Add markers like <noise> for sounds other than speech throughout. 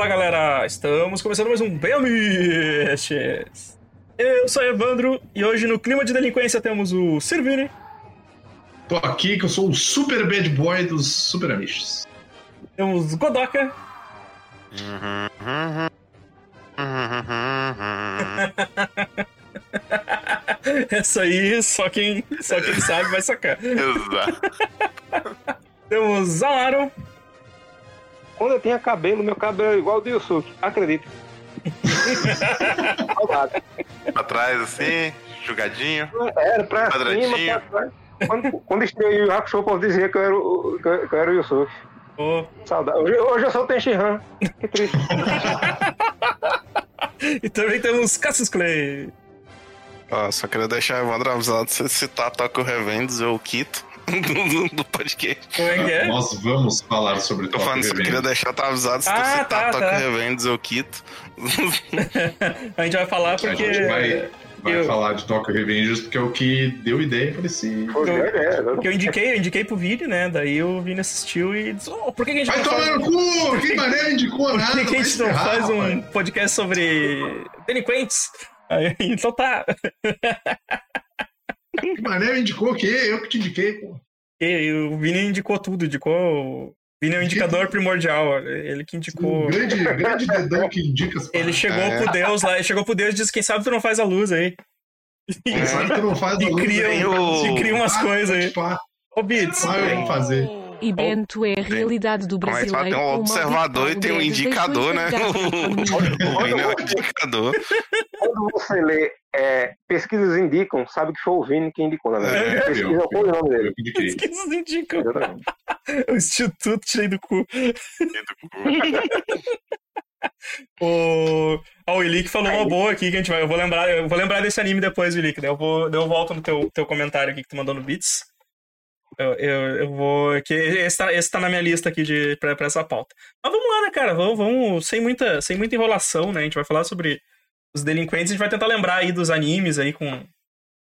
Fala galera, estamos começando mais um Belmiches. Eu sou Evandro e hoje no clima de delinquência temos o Sirvini. Tô aqui que eu sou o super bad boy dos super amiches. Temos Godoka. <laughs> Essa aí, só quem, só quem sabe vai sacar. Exato. Temos Amaro. Quando eu tinha cabelo, meu cabelo é igual ao do Yusuke. Acredito. <laughs> Saudade. Pra trás, assim, jogadinho. Era pra Quadradinho. cima, pra trás. Quando, quando estreei o Hakusho, eu posso dizer que eu era o, que eu que eu era o Yusuke. Ô, Saudade. Hoje, hoje eu sou o Tenshinhan. Que triste. <laughs> E também temos Cassius Clay. Ó, só queria deixar o Evandro avisado se citar Tokyo Revengers ou Kito do, <laughs> do podcast. Como é que é? Nós vamos falar sobre Tô falando, só queria deixar tá avisado se tu Ah, citar tá, Tokyo tá. Revengers ou Kito. <laughs> A gente vai falar A porque. gente vai, vai eu- falar de Tokyo Revengers porque é o que deu ideia pra esse. É, é, Porque eu indiquei, eu indiquei pro Vini, né? Daí o Vini assistiu e disse, oh, por que, que a gente Vai faz... tomar no cu! <laughs> Que maneira indicou Por nada! que, que a vai gente não faz um rapaz. podcast sobre delinquentes? Aí, então tá. Que maneira indicou o quê? Eu que te indiquei, pô. E o Vini indicou tudo, indicou. O Vini é o indicador primordial, ele que indicou. Um grande, grande dedão que indica as Ele chegou É. pro Deus lá, ele chegou pro Deus e disse: Quem sabe tu não faz a luz aí. Quem sabe que não faz a E luz cria, aí, o- e cria umas Ah, coisas aí. Ô, Bits, eu vou fazer. E Bento é a realidade do é brasileiro. fala? Tem um observador e tem um indicador, né? <laughs> O Vini é o indicador. Quando você lê é, pesquisas indicam, sabe que foi o Vini que indicou, na verdade. É, Pesquisa eu- foi o nome dele. Pesquisas indicam. Exatamente. <laughs> O Instituto cheio do cu. <laughs> O, ah, o Ilick falou uma boa aqui que a gente vai. Eu vou lembrar, eu vou lembrar desse anime depois, Ilick. Daí eu vou, daí eu volto no teu, teu comentário aqui que tu mandou no Beats. Eu, eu, eu vou. Que esse, tá, esse tá na minha lista aqui de, pra, pra essa pauta. Mas vamos lá, né, cara? Vamos, vamos sem, muita, sem muita enrolação, né? A gente vai falar sobre os delinquentes. A gente vai tentar lembrar aí dos animes aí com.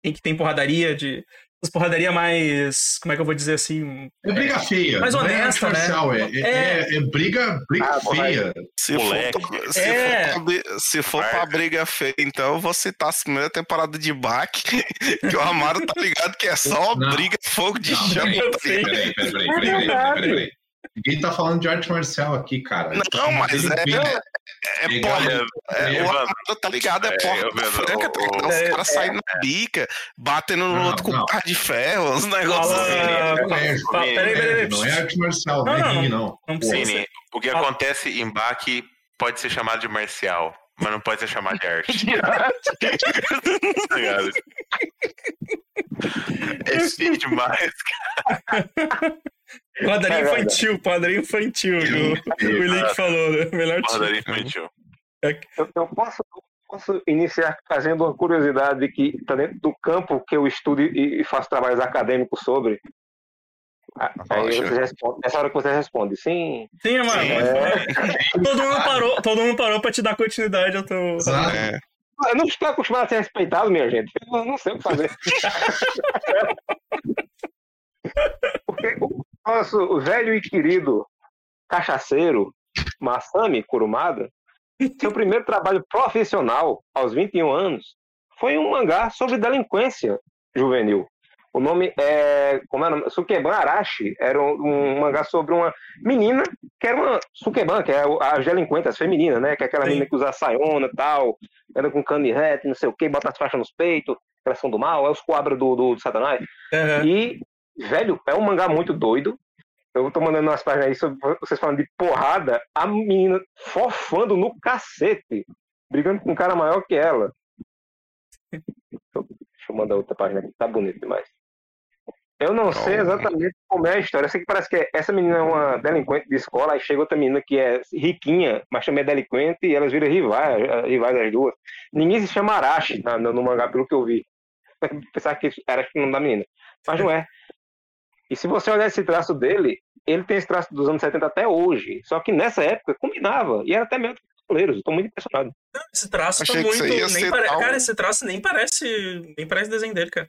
Em que tem porradaria de. As porradaria mais. Como é que eu vou dizer assim? É briga feia. Mais é honesta, arte marcial, né? É, é, É. é- briga, briga Ah, feia. Se Moleque. for, se, É. for pra, se for pra briga feia, então eu vou citar a primeira temporada de Bach, <laughs> que o Amaro tá ligado que é só Não. briga, fogo de Não, chão. eu tá. Peraí, peraí, peraí, peraí, peraí, peraí, peraí, peraí. Ninguém tá falando de arte marcial aqui, cara. Não, mas é- É porra. É, É, o Amaro tá ligado, é É, porra eu franca, tá ligado? o- Os é, caras saindo na bica, batendo no Não, outro com não. carro de ferro, uns negócios assim. É Peraí, peraí, Não é arte marcial, Não, não, não, é ringue, não. não. Precisa. O que acontece em Bach pode ser chamado de marcial, mas não pode ser chamado de arte. <laughs> Tá é <laughs> feio demais. Quadrinho <laughs> É verdade. infantil, quadrinho infantil. que O, o Ilick falou, né? Melhor tipo. Porradaria infantil. Eu, eu posso, posso iniciar fazendo uma curiosidade que está dentro do campo que eu estudo e, e faço trabalhos acadêmicos sobre. Ah, Aí você responde, nessa hora que você responde, sim. Sim, mano. Sim. Todo mundo parou, todo mundo parou pra te dar continuidade ao teu. Exato. É, Eu não estou acostumado a ser respeitado, minha gente. Eu não sei o que fazer. <laughs> Porque o nosso velho e querido cachaceiro, Masami Kurumada, seu primeiro trabalho profissional, aos 21 anos, foi um mangá sobre delinquência juvenil. O nome é. Como é nome? Sukeban Arashi. Era um, um mangá sobre uma menina que era uma. Sukeban, que é as delinquentes femininas, né? Que é aquela Sim. menina que usa saiona e tal, anda com canivete, não sei o que, bota as faixas nos peitos, elas são do mal, é os quadros do, do, do Satanás. Aham. E, velho, é um mangá muito doido. Eu tô mandando umas páginas aí sobre vocês falando de porrada, a menina fofando no cacete, brigando com um cara maior que ela. Deixa eu mandar outra página aqui, tá bonito demais. Eu não sei exatamente como é a história. Eu sei que parece que essa menina é uma delinquente de escola, aí chega outra menina que é riquinha, mas também é delinquente, e elas viram rivais, rivais as duas. Ninguém se chama Arashi na- no, no mangá, pelo que eu vi. <laughs> Pensar que era o nome da menina. Mas não é. E se você olhar esse traço dele, ele tem esse traço dos anos 70 até hoje. Só que nessa época combinava. E era até melhor que os goleiros. Eu tô muito impressionado. Esse traço tá Achei que muito. nem pare- Cara, esse traço nem parece. Nem parece desenho dele, cara.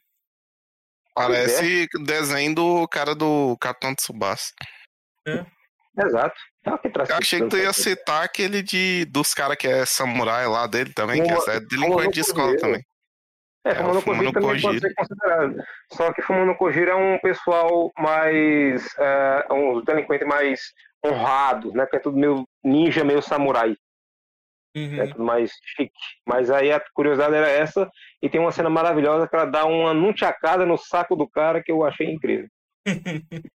Parece desenho do cara do Capitão Tsubasa. Exato. Tá que Eu achei que tu ia citar aquele de, dos caras que é samurai lá dele também, que é, é delinquente de escola também. É, É, Fumano o Fumano Kojiro também pode ser considerado. Só que Fumano Kojiro é um pessoal mais. É, uns delinquentes mais honrados, né? Que é tudo meio ninja, meio samurai. Uhum. É tudo mais chique. Mas aí a curiosidade era essa. E tem uma cena maravilhosa que ela dá uma nunchacada no saco do cara que eu achei incrível. <laughs>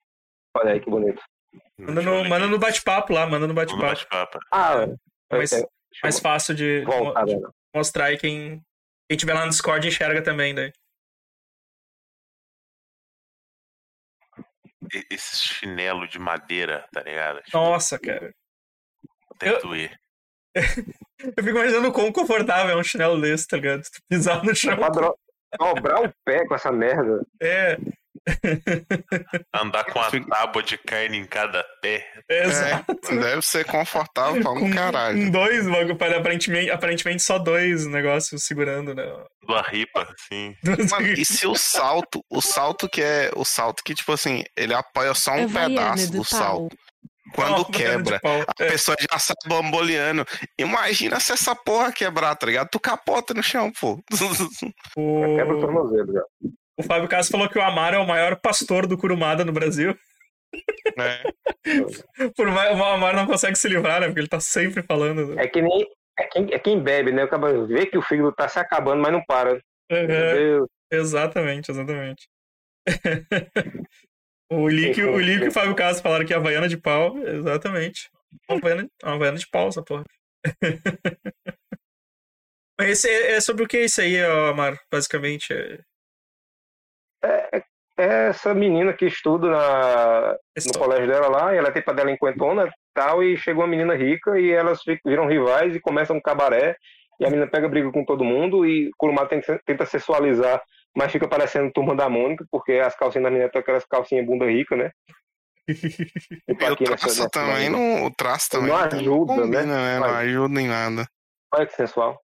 Olha aí que bonito. Manda no, manda no bate-papo lá, manda no bate-papo. bate-papo. Ah, Mais, é, eu mais fácil de voltar, de mostrar aí quem, quem tiver lá no Discord enxerga também daí. E- Esse chinelo de madeira, tá ligado? Tipo, Nossa, cara. até eu- doer. <laughs> Eu fico imaginando quão confortável é um chinelo desse, tá ligado? Tu pisar no chão. Dobrar o pé com essa merda. É, Andar com a tábua de carne em cada pé. exato. É, deve ser confortável pra um caralho. com dois, logo, aparentemente, aparentemente só dois negócios segurando, né? Do ripa, assim. Mano, e se o salto, o salto que é o salto que, tipo assim, ele apoia só um Havaiana pedaço de do salto. Quando de quebra, a É. pessoa já sai bamboleando. Imagina se essa porra quebrar, tá ligado? Tu capota no chão, pô. Quebra o O, tornozelo já. O Fábio Castro falou que o Amaro é o maior pastor do Kurumada no Brasil. É. <laughs> Por mais, o Amaro não consegue se livrar, né? Porque ele tá sempre falando. né? É que nem. É quem, é quem bebe, né? Acaba vê que o fígado tá se acabando, mas não para. Meu Uhum. Deus. Exatamente, exatamente. <laughs> o Lick, o Lick e o Fábio Castro falaram que é Havaiana de pau. Exatamente. Uma Havaiana, uma Havaiana de pau, essa porra. <laughs> Mas esse é, é sobre o que é isso aí, ó, Amaro? Basicamente. É... É essa menina que estuda na, no colégio dela lá, e ela é tipo a delinquentona e tal, e chegou uma menina rica e elas ficam- viram rivais e começam um cabaré, e a menina pega briga com todo mundo e o Kurumada tenta, tenta sexualizar, mas fica parecendo turma da Mônica, porque as calcinhas da menina estão aquelas calcinhas bunda rica, né? <laughs> E o traço nessa também não. O traço também Não tem- ajuda, combina, né? Não Vai. ajuda em nada. Olha que sensual.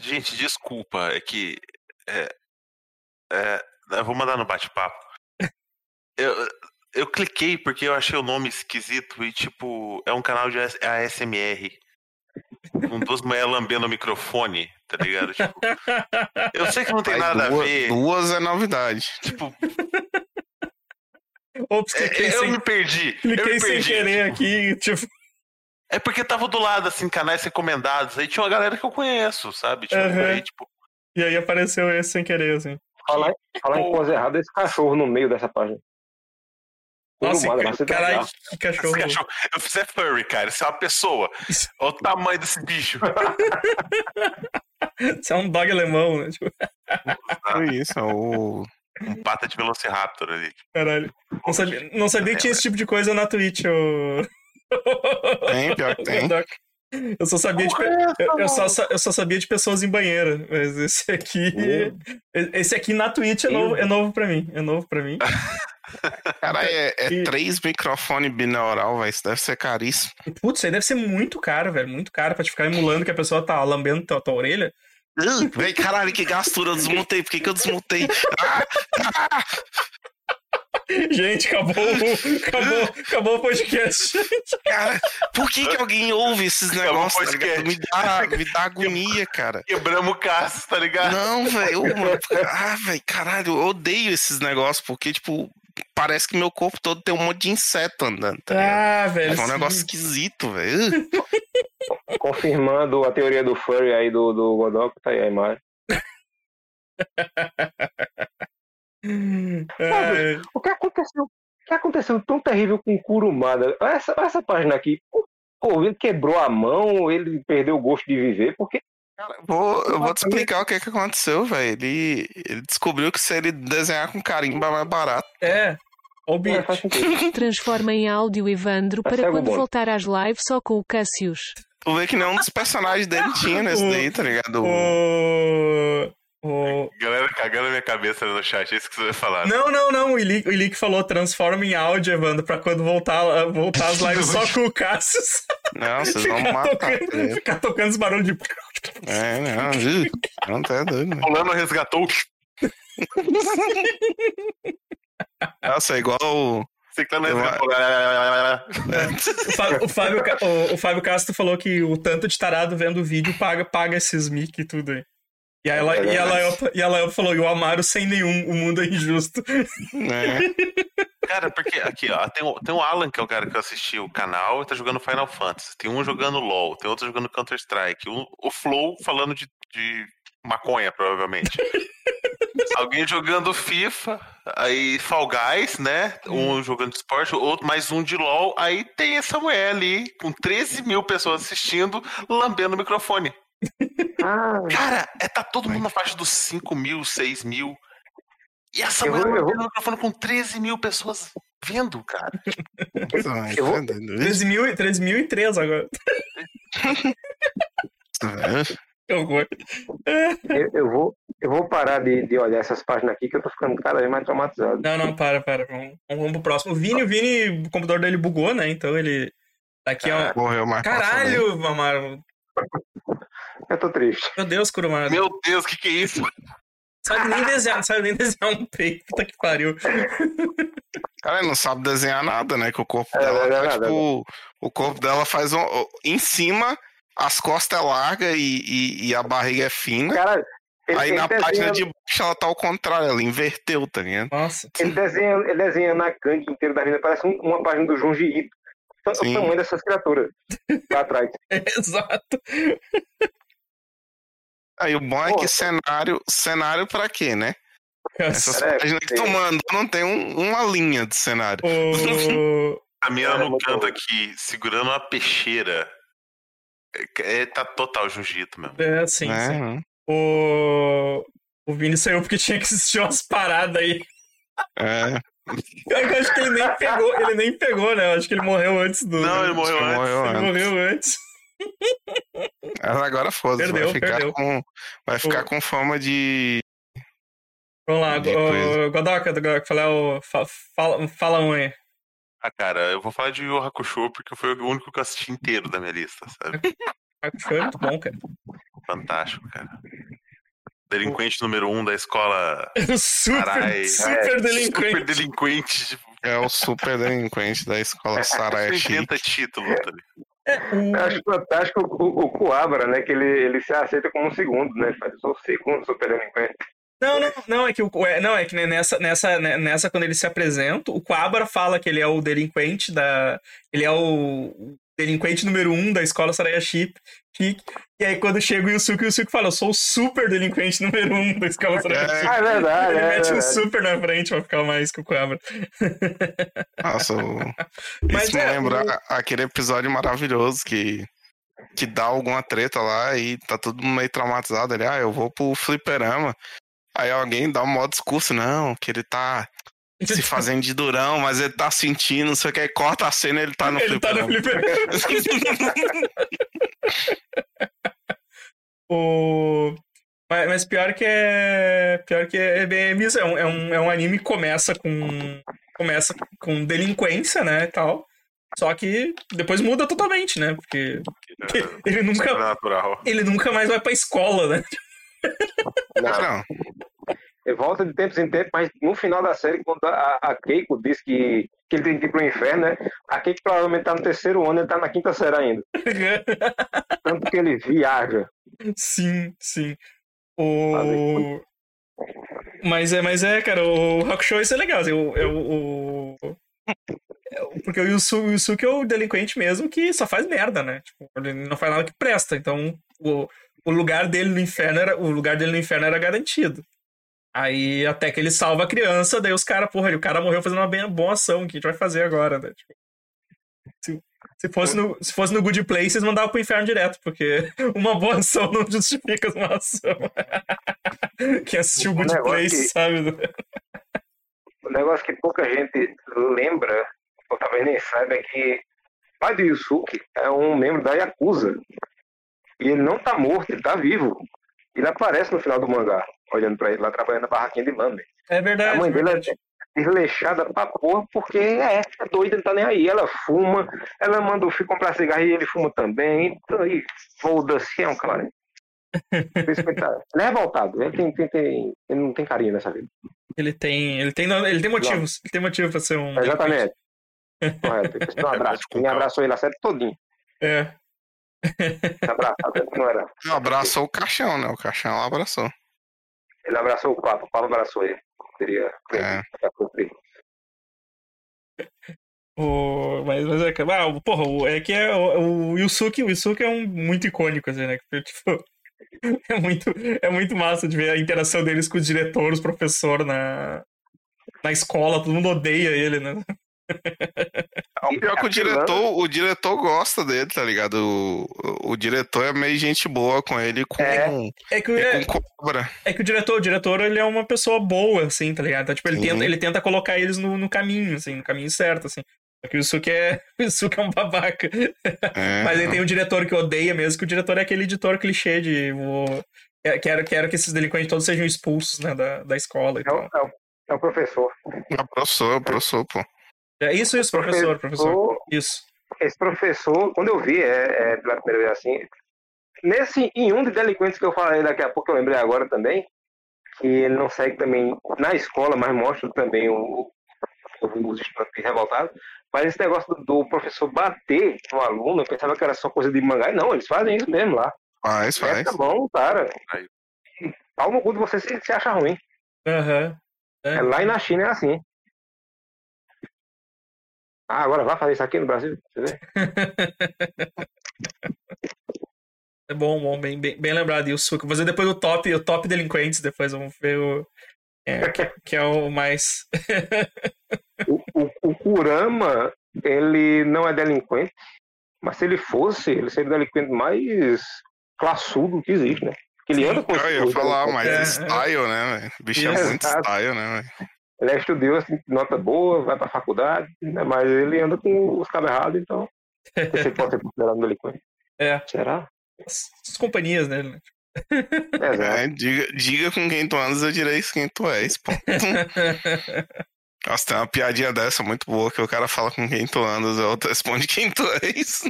Gente, desculpa, é que. É, é, eu vou mandar no bate-papo. Eu, eu cliquei porque eu achei o nome esquisito e, tipo, é um canal de AS- ASMR. Com duas mulheres lambendo o microfone, tá ligado? Tipo, eu sei que não tem Aí nada duas, a ver. duas é novidade. Tipo, Ops, é- eu sem, me perdi. Eu cliquei me sem perdi. querer aqui. Tipo, É porque tava do lado, assim, canais recomendados. Aí tinha uma galera que eu conheço, sabe? Tipo, Aham. aí, tipo, e aí apareceu esse sem querer, assim. Falar, falar em <laughs> coisa errada, esse cachorro no meio dessa página. Nossa, ser caralho, que cachorro. esse cachorro. Eu fiz é furry, cara. Isso é uma pessoa. Olha o tamanho desse bicho. <laughs> Isso é um dog alemão, né? Tipo, Foi isso, é o. Um pata de Velociraptor ali. caralho. Não sabia, não sabia que tinha esse tipo de coisa na Twitch, ô. Tem, pior que <laughs> tem. Eu só sabia de, eu, só, eu só sabia de pessoas em banheira, mas esse aqui, esse aqui na Twitch é novo, é novo pra mim, é novo pra mim. <laughs> Cara, é, é E- três microfones binaural, velho. Isso deve ser caríssimo. Putz, isso aí deve ser muito caro, velho, muito caro pra te ficar emulando que a pessoa tá lambendo tua, tua orelha. Uh, Véi, caralho, que gastura, eu desmontei. Por que, que eu desmontei? <laughs> Ah, ah, Gente, acabou, o- acabou, acabou o podcast. cara, por que, que alguém ouve esses Acabou negócios? tá? Me dá, me dá agonia, cara. Quebramos o caço, tá ligado? Não, velho. Ah, velho, caralho, eu odeio esses negócios, porque, tipo, parece que meu corpo todo tem um monte de inseto andando, tá? Ah, velho. É um sim. negócio esquisito, velho. Confirmando a teoria do furry aí do, do Godok, tá aí a imagem. <laughs> É, O que aconteceu? O que aconteceu tão terrível com o Kurumada? Essa, essa página aqui, pô, ele quebrou a mão, ele perdeu o gosto de viver, porque Cara, vou, eu vou te explicar o que, que aconteceu, velho. Ele, ele descobriu que se ele desenhar com carimbo é mais barato. é. É, sentido. <laughs> Transforma em áudio Evandro para quando bonde. voltar às lives só com o Cassius. Tu vê que nenhum dos personagens dele tinha nesse daí, tá ligado? <laughs> O... o... Galera cagando a minha cabeça no chat, é isso que você vai falar. Não, não, não. O Ilick, o Ilick falou transforma em áudio, Evandro, pra quando voltar, voltar as lives só com o Cassius. Não, <laughs> vocês vão matar. tocando, ficar tocando os barulhos de. É, não, não tá doido, velho. Fulano resgatou. <laughs> Nossa, é igual o, O Fábio, o, Fábio, Ca- o- o Fábio Castro falou que o tanto de tarado vendo o vídeo paga, paga esses mic e tudo aí. E ela, e ela, e ela falou, e o Amaro sem nenhum, o mundo é injusto. né? <laughs> Cara, porque aqui, ó, tem o, tem o Alan, que é o cara que eu assisti o canal, e tá jogando Final Fantasy. Tem um jogando LOL, tem outro jogando Counter-Strike. O, o Flow falando de, de maconha, provavelmente. <laughs> Alguém jogando FIFA, aí Fall Guys, né? Um jogando esporte, outro, mais um de LOL. Aí tem essa mulher ali, com 13 mil pessoas assistindo, lambendo o microfone. Ah, Cara, é, tá todo mundo na faixa dos 5 mil, 6 mil. E essa Eu mulher vou- eu o microfone com 13 mil pessoas vendo, cara. Eu vou- tá doido. 13.000 13.003 agora. É. <laughs> Que horror. eu, eu vou, eu vou parar de, de olhar essas páginas aqui que eu tô ficando cada vez mais traumatizado. Não, não, para, para. Vamos, vamos pro próximo. O Vini, o Vini, o computador dele bugou, né? Então ele. Daqui a. Mais fácil, né? Caralho, Amaro. Eu tô triste. Meu Deus, Kurumada. Meu Deus, o que, que é isso? Sabe nem desenhar, não sabe nem desenhar um peito. Puta que pariu. Cara, ele não sabe desenhar nada, né? Que o corpo É, dela não é tá, nada, tipo. O corpo dela faz um. Em cima, as costas é larga e, e, e a barriga é fina. Cara, ele, Aí ele na desenha, página de baixo ela tá ao contrário, ela inverteu, tá ligado? Nossa. ele, desenha, ele desenha na gangue inteira da vida, parece um- uma página do Junji Ito. O o tamanho dessas criaturas <laughs> lá atrás. Exato. Aí o bom é Pô. que cenário. Cenário pra quê, né? <laughs> Essas É, páginas que tu mandou não tem um- uma linha de cenário. O... A minha no canto aqui, segurando uma peixeira. É, é- tá total jiu-jitsu mesmo. É, sim, né? sim. O... o Vini saiu porque tinha que assistir umas paradas aí. É, <laughs> Eu acho que ele nem pegou, ele nem pegou, né? Eu acho que ele morreu antes do. Não, ele morreu antes. morreu Ele antes. morreu antes. Agora foda-se, vai ficar perdeu. com. Vai ficar com fama de. Vamos lá, De o. Godoka, Godoka, fala, o, fa- fala, fala um aí. Ah, cara, eu vou falar de Yu Hakusho porque foi o único que eu assisti inteiro da minha lista, sabe? Foi muito bom, cara. Fantástico, cara. Delinquente número um da escola. <laughs> Super, Carai, super Super delinquente. delinquente. Tipo, É o super delinquente da escola <laughs> Sarai você inventa título, tá ligado? É, Eu acho fantástico o, o, Coabra, né? Que ele, ele se aceita como um segundo, né? Ele faz, eu sou o segundo super delinquente. Não, não, não, é que o, é, não, é que nessa, nessa, né, nessa, quando ele se apresenta, o Quabra fala que ele é o delinquente da. Ele é o delinquente número um da escola Saraya Chip. E aí, quando chega o Yusuke, o Yusuke fala: Eu sou o super delinquente número um da escola Saraya Chip. Ah, é verdade, Ele é mete um verdade. super na frente pra ficar mais que o Quabra. Nossa, o... <laughs> Mas isso me é, lembra o- aquele episódio maravilhoso que, que dá alguma treta lá e tá todo mundo meio traumatizado. Ele, ah, eu vou pro fliperama. Aí alguém dá um modo discurso, não, que ele tá se fazendo de durão, mas ele tá sentindo, não sei o que, aí corta a cena e ele tá no Ele tá no fliperama. <laughs> O... Mas, mas pior que é. Pior que é bem isso. É um, é, um, é um anime que começa com. Começa com delinquência, né? E tal. Só que depois muda totalmente, né? Porque ele nunca, ele nunca mais vai pra escola, né? Não, Não, ele volta de tempos em tempos, mas no final da série, quando a, a Keiko diz que, que ele tem que ir pro inferno, né? A Keiko provavelmente tá no terceiro ano, ele tá na quinta série ainda. <laughs> Tanto que ele viaja. sim, sim. O... Mas é, mas é, cara, o Hakusho isso é legal. Assim, o, é o, o- o- Porque o Yusuke, o Yusuke é o delinquente mesmo que só faz merda, né? Tipo, ele não faz nada que presta. Então, o, o lugar dele no inferno era, o lugar dele no inferno era garantido. Aí até que ele salva a criança, daí os caras, porra, o cara morreu fazendo uma bem boa ação, o que a gente vai fazer agora, né? Tipo, se, se, fosse no, se fosse no Good Place, mandavam pro inferno direto, porque <laughs> uma boa ação não justifica uma ação. <laughs> Quem assistiu o Good negócio Place, que- sabe? O negócio que pouca gente lembra, ou talvez nem saiba, é que o pai do Yusuke é um membro da Yakuza. E ele não tá morto, ele tá vivo. Ele aparece no final do mangá, olhando pra ele lá trabalhando na barraquinha de Lambert. É A verdade. mãe dele é desleixada pra porra, porque é, é doida, não tá nem aí. Ela fuma, ela manda o filho comprar cigarro e ele fuma também. Então, e foda-se, é um cara. <laughs> Que Ele, é revoltado, ele, tem, tem, tem- ele não tem carinho nessa vida. Ele tem, ele tem, ele tem motivos. Ele tem motivo pra ser um. Exatamente. Correto. Um <laughs> abraço. com Me abraçou ele a série todinha. É. Abraçado, ele não era. Não, abraçou o caixão, né? O caixão abraçou. Ele abraçou o Papa, o Papa abraçou ele. Seria É. O, mas, mas é que, ah, o- porra, o- é que é o, o Yusuke, o Yusuke é um muito icônico, assim, né? Porque, Tipo, <laughs> é muito, é muito massa de ver a interação deles com o diretor, os professores na, na escola, todo mundo odeia ele, né? <laughs> O pior que o diretor, o diretor gosta dele, tá ligado? O, o, o diretor é meio gente boa com ele com, É. É que, e é, com cobra. é que o diretor, o diretor, ele é uma pessoa boa, assim, tá ligado? Então, tipo, ele, Sim. tenta, ele tenta colocar eles no, no caminho, assim, no caminho certo, assim. Só que o Yusuke é, <laughs> o é um babaca. É, <laughs> Mas aí tem um diretor que odeia mesmo, que o diretor é aquele editor clichê de vou... é, quero, quero que esses delinquentes todos sejam expulsos né, da, da escola e É o, é o, é o professor. é o professor, é o professor, pô. É isso, isso, professor, professor. Isso. Esse professor, quando eu vi é, é, pela primeira vez assim, nesse, em um de delinquentes que eu falei daqui a pouco, eu lembrei agora também, que ele não segue também na escola, mas mostra também o, os estudantes revoltados. Mas esse negócio do, do professor bater no aluno, eu pensava que era só coisa de mangá. E não, eles fazem isso mesmo lá. Faz, faz. Tá bom, cara. Pau no cu de você se, se acha ruim. Aham. É. É, lá e na China é assim. Ah, agora vai fazer isso aqui no Brasil? Você vê? <laughs> É bom, bom, bem, bem, bem lembrado. E o Suco. Vou fazer depois o top, o top delinquentes, depois vamos ver o. é, que, <laughs> que é o mais. O, o, o Kurama, ele não é delinquente, mas se ele fosse, ele seria o delinquente mais classudo que existe, né? Porque ele anda com Eu ia falar, delinquentes. mas É, é. style, né, velho? O bicho é Isso. <laughs> muito style, né, velho? Ele é estudioso, tem nota boa, vai pra faculdade, né? mas ele anda com os cabos errados, então <laughs> você pode ser considerado um delinquente. É. Será? As, as companhias, né? Exato. <laughs> É, diga, diga com quem tu andas, eu direi quem tu és, pô. <laughs> Nossa, tem uma piadinha dessa muito boa que o cara fala com quem tu andas, a outra responde quem tu és.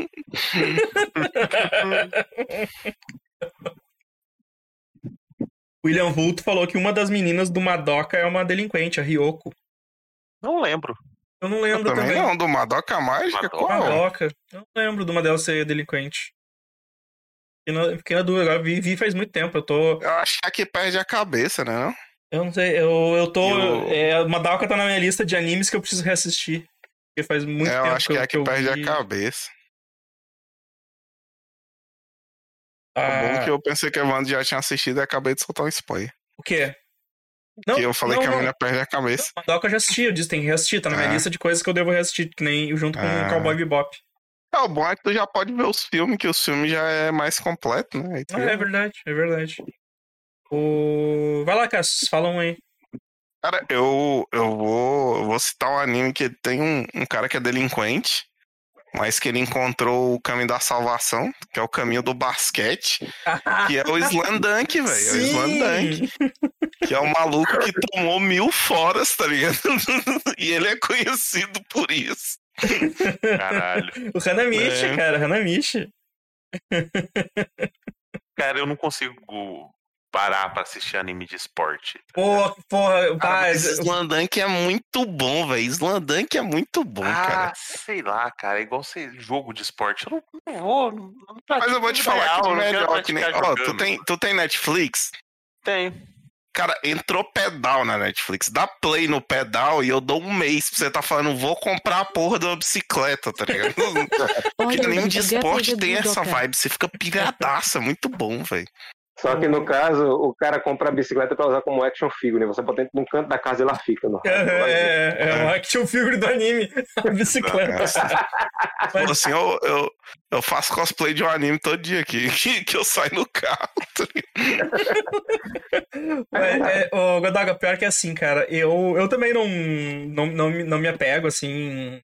William Vulto falou que uma das meninas do Madoka é uma delinquente, a Ryoko. Não lembro. Eu não Eu lembro também também. não, do Madoka Mágica, Madoka. qual? Madoka. Eu não lembro de uma delas ser delinquente. Fiquei na, fiquei na dúvida, agora vi, vi faz muito tempo. Eu tô. Eu acho que perde a cabeça, né? Não? Eu não sei, eu, eu tô. E o- É, Madoka tá na minha lista de animes que eu preciso reassistir. Porque faz muito É, eu tempo acho que que eu, é que que eu perde vi. a cabeça. Ah, O bom que eu pensei que a Wanda já tinha assistido e acabei de soltar um spoiler. O quê? Não, que eu falei não, que a não. menina perde a cabeça. Madoka eu já assisti, eu disse tem que reassistir, tá na minha Ah. lista de coisas que eu devo reassistir, que nem junto com Ah. o Cowboy Bebop. É, o bom é que tu já pode ver os filmes, que os filmes já é mais completo, né? Ah, é verdade, é verdade. O... Vai lá, Cassius, fala um aí. Cara, eu, eu, vou, eu vou citar um anime que tem um, um cara que é delinquente, mas que ele encontrou o caminho da salvação, que é o caminho do basquete, que é o Slandunk, velho. É o Slandunk, que é o maluco que tomou mil foras, tá ligado? <laughs> e ele é conhecido por isso. Caralho. O Hanamichi, É. cara, Hanamichi. Cara, eu não consigo parar pra assistir anime de esporte. Pô, porra, Cara, pá, mas Slandunk é muito bom, velho. Slandunk é muito bom, ah, cara. sei lá, cara. É igual ser jogo de esporte. Eu não, não vou. Não, não Mas eu vou te falar que real, quero melhor que nem. Ó, tu tem, tu tem Netflix? Tem. Cara, entrou pedal na Netflix. Dá play no pedal e eu dou um mês pra você tá falando, vou comprar a porra de uma bicicleta, tá ligado? <laughs> Porque Olha, anime de esporte tem essa vibe, você fica piradaça, muito bom, velho. Só que no caso, o cara compra a bicicleta pra usar como action figure, né? Você bota dentro de um canto da casa e ela fica. No... <laughs> É, é, é, o action figure do anime, <laughs> a bicicleta. Mas... Assim, eu, eu, eu faço cosplay de um anime todo dia aqui, <laughs> que, que eu saio no carro. Mas, é, ô, Godoga, pior que é assim, cara, eu, eu também não, não, não, me- não me apego, assim,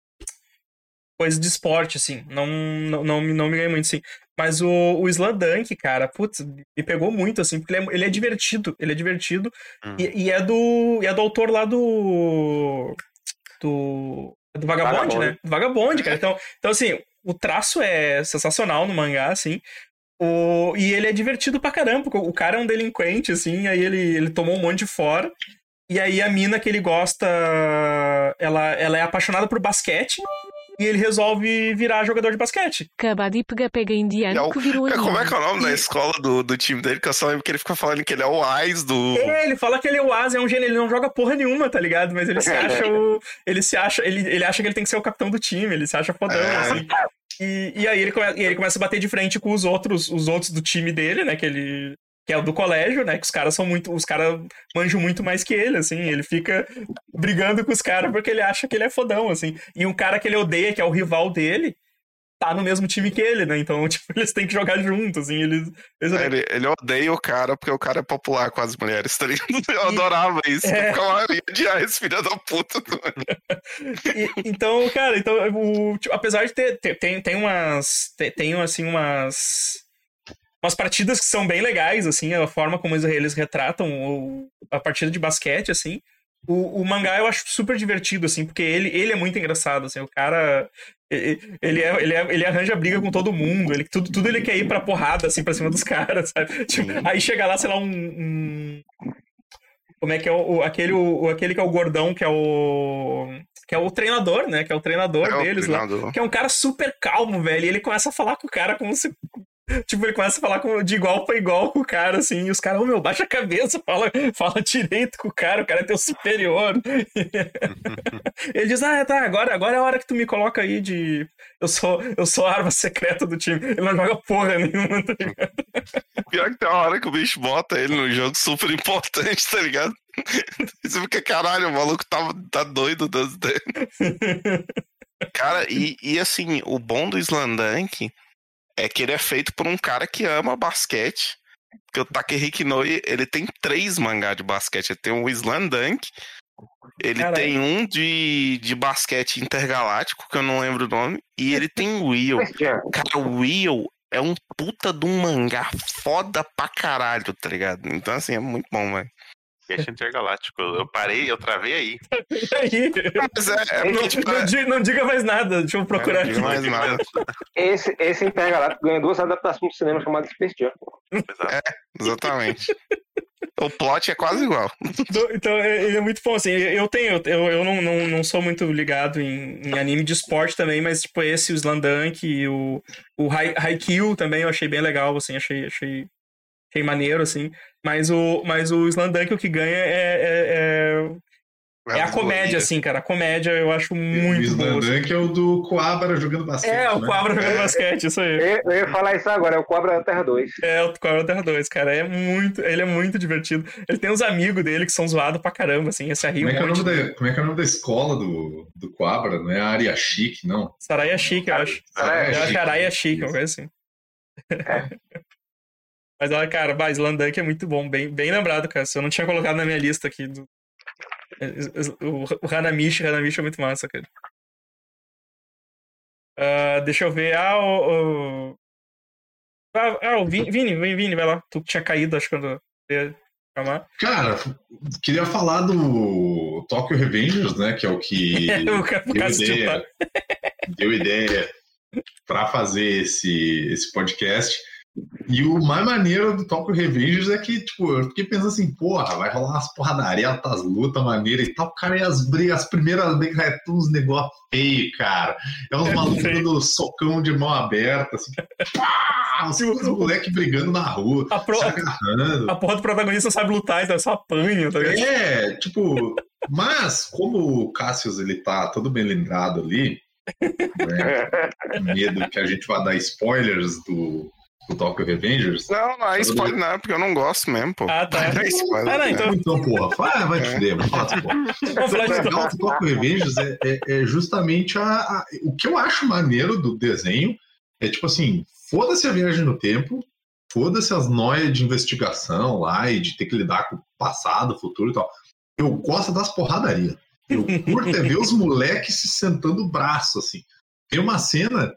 coisa de esporte, assim, não, não, não, me- não me ganha muito, assim. Mas o, o Slandunk, cara, putz, me pegou muito, assim, porque ele é, ele é divertido, ele é divertido, Hum. e, e é do, e é do autor lá do, do, do Vagabond, Vagabond. né? Do Vagabond, cara, então, então, assim, o traço é sensacional no mangá, assim, o, e ele é divertido pra caramba, porque o cara é um delinquente, assim, aí ele, ele tomou um monte de fora. E aí a mina que ele gosta, ela, ela é apaixonada por basquete. E ele resolve virar jogador de basquete. Kabaddi pega-pega indiano É o- que virou É, <laughs> como é que é o nome da E- escola do, do time dele? Que eu só lembro que ele fica falando que ele é o AIS do. É, ele fala que ele é o Asa, é um gênio, ele não joga porra nenhuma, tá ligado? Mas ele se <laughs> acha o. Ele se acha. Ele, ele acha que ele tem que ser o capitão do time, ele se acha fodão, É. assim. E, e aí ele, come- e ele começa a bater de frente com os outros, os outros do time dele, né? Que ele. Que é o do colégio, né? Que os caras são muito. Os caras manjam muito mais que ele, assim. Ele fica brigando com os caras porque ele acha que ele é fodão, assim. E um cara que ele odeia, que é o rival dele, tá no mesmo time que ele, né? Então, <laughs> tipo, eles têm que jogar juntos, assim. Eles. eles- Ele, ele odeia o cara porque o cara é popular com as mulheres, tá ligado? <laughs> Eu adorava isso. É. Eu ia odiar esse filho da puta. <laughs> E- então, cara, então, o, tipo, apesar de ter, ter- tem, tem umas. Tem, tem, assim, umas. Umas partidas que são bem legais, assim, a forma como eles, retratam o- a partida de basquete, assim. O, o mangá eu acho super divertido, assim, porque ele, ele é muito engraçado, assim, o cara. e- e- Ele, é, ele, é, ele arranja briga com todo mundo, ele, tudo, tudo ele quer ir pra porrada, assim, pra cima dos <laughs> caras, sabe? Tipo, aí chega lá, sei lá, um. um- como é que é o, o- aquele, o, aquele que é o gordão, que é o. Que é o treinador, né? Que é o treinador É o deles lá. treinador. Que é um cara super calmo, velho. E ele começa a falar com o cara como se. Tipo, ele começa a falar com- de igual pra igual com o cara, assim, e os caras, ô meu, baixa a cabeça, fala, fala direito com o cara, o cara é teu superior. <laughs> ele diz, ah, tá, agora, agora é a hora que tu me coloca aí de. Eu sou, eu sou a arma secreta do time. Ele não joga porra nenhuma, tá ligado? Pior que tem uma hora que o bicho bota ele num jogo super importante, tá ligado? <laughs> Você fica, caralho, o maluco tá, tá doido das <laughs> ideias. Cara, e, e assim, o bom do Slandank é que ele é feito por um cara que ama basquete. Porque o Takehiko Inoue, ele tem três mangá de basquete. Ele tem o Slandank, ele Caralho. tem um de, de basquete intergaláctico, que eu não lembro o nome, e ele tem o Will. Christian, <laughs> Cara, o Will é um puta de um mangá foda pra caralho, tá ligado? Então, assim, é muito bom, velho. Sketch intergaláctico. Eu parei, eu travei aí. E <laughs> aí? Mas é, é Não, tipo, não diga, não diga mais nada, deixa eu procurar É, não diga mais nada. esse, esse Intergaláctico ganha duas adaptações do cinema chamadas Space Jam. Exato. Exatamente. <laughs> O plot é quase igual. Então, então, é- ele é muito bom, assim, eu tenho, eu, eu não, não, não sou muito ligado em, em anime de esporte também, mas, tipo, esse, o Slandunk e o, o Hai- Haikyuu também eu achei bem legal, assim, achei, achei, achei maneiro, assim, mas o, mas o Slandunk o que ganha é, é, é, é a comédia, assim, cara, a comédia eu acho o muito boa. assim. Slandan, que é o do Coabra jogando basquete. É, o né? Quabra jogando basquete, isso aí. <laughs> Eu, eu ia falar isso agora, é o Cobra da Terra 2. É, o Cobra Terra 2, cara, é muito, ele é muito divertido. Ele tem uns amigos dele que são zoados pra caramba, assim, esse ri Como um é, que é o da, como é que é o nome da escola do, do Coabra? Não é a área chique, não? Saraya Chique, eu acho. Saraya Eu acho que Chique. Araya Chique, uma coisa assim. <laughs> Mas olha, cara, bah, Slandunk é muito bom, bem, bem lembrado, cara. Se eu não tinha colocado na minha lista aqui. Do... O, o Hanamichi, Hanamichi é muito massa, cara. Ah, deixa eu ver. Ah, o. o... Ah, ah, o Vini, Vini, vem, Vini, vai lá. Tu tinha caído, acho, quando eu ia chamar. Cara, queria falar do Tokyo Revengers, né? Que é o que <laughs> o deu ideia, deu ideia para fazer esse, esse podcast. E o mais maneiro do Tokyo Revengers é que, tipo, eu fiquei pensando assim, porra, vai rolar umas porradarias, as lutas maneiras e tal. Cara, e as brigas, as primeiras brigas é tudo uns negócios feios, cara. É uns É malucos dando socão de mão aberta, assim. Pá, os, <laughs> os moleques brigando na rua, A, pro... se agarrando. a porra do protagonista sabe lutar, então é só apanha, tá ligado? É, tipo, mas como o Cassius ele tá todo bem lembrado ali, né, <laughs> medo que a gente vá dar spoilers do, do Tokyo Revengers. Não, não é spoiler, não, é porque eu não gosto mesmo, pô. Ah, tá. Não <laughs> é spoiler. Ah, não, então- Então, porra, vai, vai te fuder, vamos falar dessa porra. O legal do Tokyo Revengers é, é- é justamente a, a- o que eu acho maneiro do desenho é tipo assim, foda-se a viagem no tempo, foda-se as noias de investigação lá e de ter que lidar com o passado, futuro e tal. Eu gosto das porradarias. Eu curto é ver os <laughs> moleques se sentando o braço, assim. Tem uma cena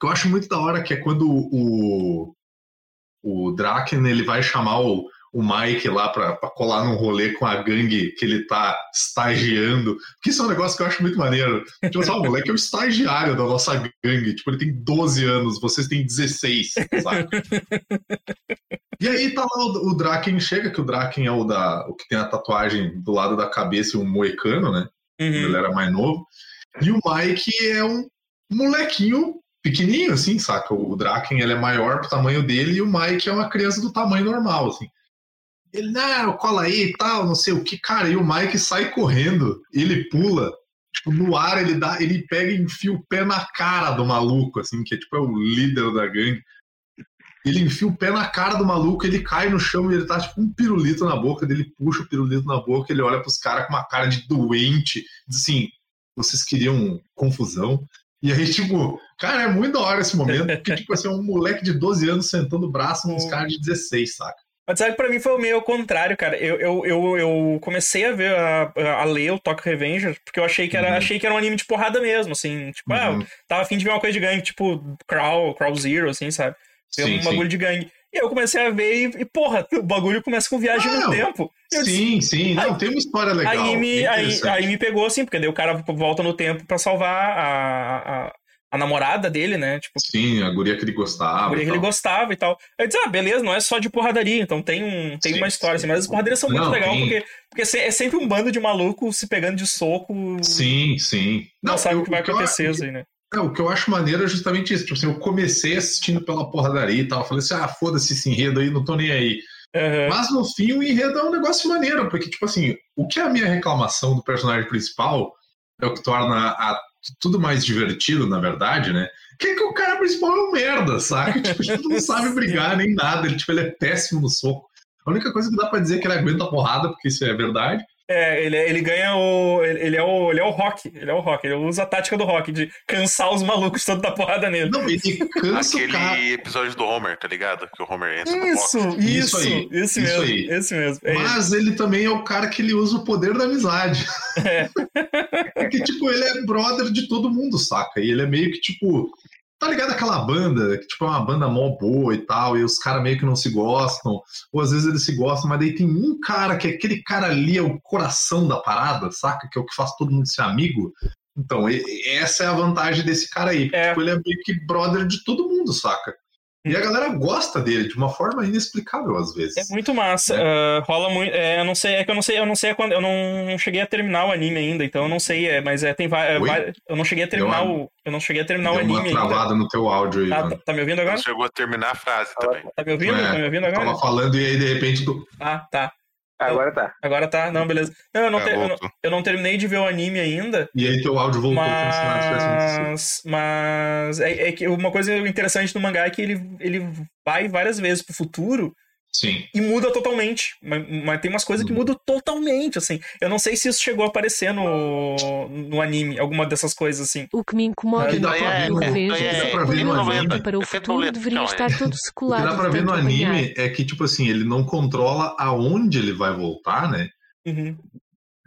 que eu acho muito da hora, que é quando o, o Draken ele vai chamar o, o Mike lá pra, pra colar num rolê com a gangue que ele tá estagiando. Que isso é um negócio que eu acho muito maneiro. Tipo assim, o moleque é o estagiário da nossa gangue. Tipo, ele tem 12 anos, vocês têm 16, sabe? E aí tá lá o, o Draken chega, que o Draken é o, da, o que tem a tatuagem do lado da cabeça e um moecano, né? Uhum. ele era mais novo. E o Mike é um molequinho pequenininho, assim, saca? O Draken ele é maior pro tamanho dele e o Mike é uma criança do tamanho normal, assim. Ele, não, cola aí e tal, não sei o que. Cara, e o Mike sai correndo, ele pula, tipo, no ar ele dá, ele pega e enfia o pé na cara do maluco, assim, que é tipo é o líder da gangue. Ele enfia o pé na cara do maluco, ele cai no chão e ele tá tipo um pirulito na boca dele, puxa o pirulito na boca, ele olha pros caras com uma cara de doente, diz assim, vocês queriam confusão? E aí, tipo, cara, é muito da hora esse momento, porque, <laughs> tipo assim, é um moleque de 12 anos sentando o braço nos caras de 16, saca? Mas sabe que pra mim foi meio ao contrário, cara. Eu, eu, eu, eu comecei a ver, a, a ler o Tokyo Revenger, porque eu achei que era, Uhum. achei que era um anime de porrada mesmo, assim. Tipo, Uhum. ah, tava afim de ver uma coisa de gangue, tipo Crawl, Crawl Zero, assim, sabe? Ver Sim, um bagulho de gangue. E eu comecei a ver e, e, porra, o bagulho começa com viagem Não, no tempo. Eu disse, Sim, sim, não, tem uma história legal. Aí me, aí, aí me pegou assim, porque daí o cara volta no tempo pra salvar a, a, a namorada dele, né? Tipo, Sim, a guria que ele gostava. a guria que ele gostava e tal. Eu disse, ah, beleza, não é só de porradaria, então tem, um, tem Sim, uma história, sim. assim, mas as porradarias são muito Não, legais, tem. porque, porque é sempre um bando de malucos se pegando de soco. Sim, sim. Não, sabe eu- o que vai eu- acontecer, assim, né? É, o que eu acho maneiro é justamente isso. Tipo assim, eu comecei assistindo pela porradaria e tal. eu Falei assim, ah, foda-se esse enredo aí, não tô nem aí. Aham. Mas no fim, o enredo é um negócio maneiro, porque, tipo assim, o que é a minha reclamação do personagem principal é o que torna a- tudo mais divertido, na verdade, né? Que é que o cara principal é um merda, saca? Tipo, ele não <laughs> sabe brigar nem nada, ele, tipo, ele é péssimo no soco. A única coisa que dá pra dizer é que ele aguenta a porrada, porque isso é verdade. É, ele, ele ganha o. Ele ele é o. Ele é o rock. Ele é o rock. Ele usa a tática do rock de cansar os malucos todos da porrada nele. Não, ele cansa o Aquele cara. episódio do Homer, tá ligado? Que o Homer entra no Isso, box. isso, Isso aí, esse isso mesmo. aí. Esse mesmo. É ele. Mas ele também é o cara que ele usa o poder da amizade. É. <laughs> Porque, tipo, ele é brother de todo mundo, saca? E ele é meio que, tipo. Tá ligado aquela banda, que tipo, é uma banda mó boa e tal, e os caras meio que não se gostam, ou às vezes eles se gostam, mas daí tem um cara que aquele cara ali é o coração da parada, saca? Que é o que faz todo mundo ser amigo. Então, essa é a vantagem desse cara aí. porque, É. Tipo, ele é meio que brother de todo mundo, saca? E a galera gosta dele de uma forma inexplicável, às vezes. É muito massa. Né? ah, rola muito. É, eu não sei, é que eu não sei, eu não sei quando. Eu não, não cheguei a terminar o anime ainda, então eu não sei, é, mas é, tem vai- Oi? vai- Eu não cheguei a terminar uma- o. Eu não cheguei a terminar o Deu uma anime ainda. travada no teu áudio aí, Tá, tá, tá me ouvindo agora? Não chegou a terminar a frase também. Tá me ouvindo? É, tá me ouvindo agora? Tava falando e aí, de repente, tu... Ah, tá. Agora tá. Agora tá. Não, beleza. Não, eu não, É, ter- eu não, voltou. eu não terminei de ver o anime ainda. e aí teu áudio voltou. Mas, mas é, é que uma coisa interessante do mangá é que ele, ele vai várias vezes pro futuro Sim. e muda totalmente. Mas, mas tem umas coisas que Uhum. mudam totalmente, assim. Eu não sei se isso chegou a aparecer no, no anime, alguma dessas coisas, assim. O que me incomoda Aí dá Revenger aí dá é que ver no anime. para o futuro deveria não, estar é. todo O que dá pra ver no anime é que, tipo assim, ele não controla aonde ele vai voltar, né? Uhum.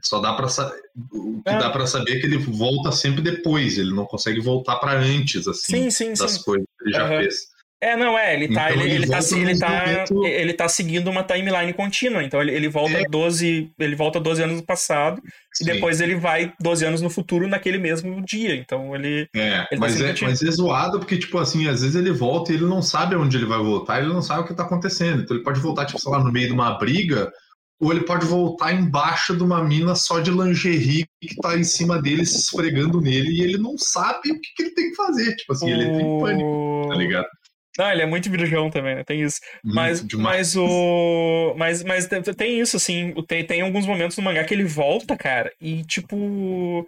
Só dá pra saber. O que É. dá pra saber é que ele volta sempre depois. Ele não consegue voltar pra antes, assim, Sim, sim, das sim. coisas que ele já Aham. fez. É, não, é, ele tá, Então ele, ele ele tá, ele, tá, momento- ele tá seguindo uma timeline contínua, então ele, ele volta É. 12, ele volta 12 anos no passado e Sim. depois ele vai 12 anos no futuro naquele mesmo dia, então ele... É, Ele tá mas, sempre é, mas é zoado porque, tipo assim, às vezes ele volta e ele não sabe onde ele vai voltar, ele não sabe o que tá acontecendo. Então ele pode voltar, tipo, sei lá, no meio de uma briga, ou ele pode voltar embaixo de uma mina só de lingerie que tá em cima dele se esfregando nele e ele não sabe o que, que ele tem que fazer. Tipo assim, ele tem pânico, tá ligado? Não, ele é muito virgão também, né? Tem isso. Mas, mas o. Mas, mas te- tem isso, assim. Tem, tem alguns momentos no mangá que ele volta, cara, e tipo.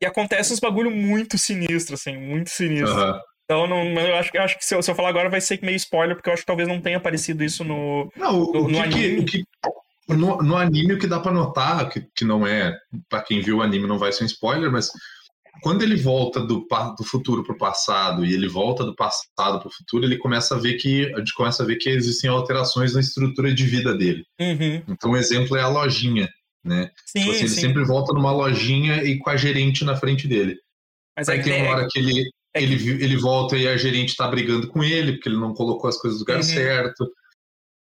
E acontece uns bagulho muito sinistro, assim, muito sinistro. Aham. Então, não, eu acho, eu acho que se eu, se eu falar agora vai ser meio spoiler, porque eu acho que talvez não tenha aparecido isso no. Não, o, No- que, anime? o que- no, no anime o que dá pra notar, que, que não é, pra quem viu o anime não vai ser um spoiler, mas quando ele volta do, do futuro pro passado e ele volta do passado pro futuro, ele começa a ver que a gente começa a ver que existem alterações na estrutura de vida dele. Uhum. Então, um exemplo é a lojinha, né? Sim, Tipo assim, ele sim. sempre volta numa lojinha e com a gerente na frente dele. Mas Aí é tem uma hora que ele, é ele, ele volta e a gerente tá brigando com ele, porque ele não colocou as coisas no lugar Uhum. certo.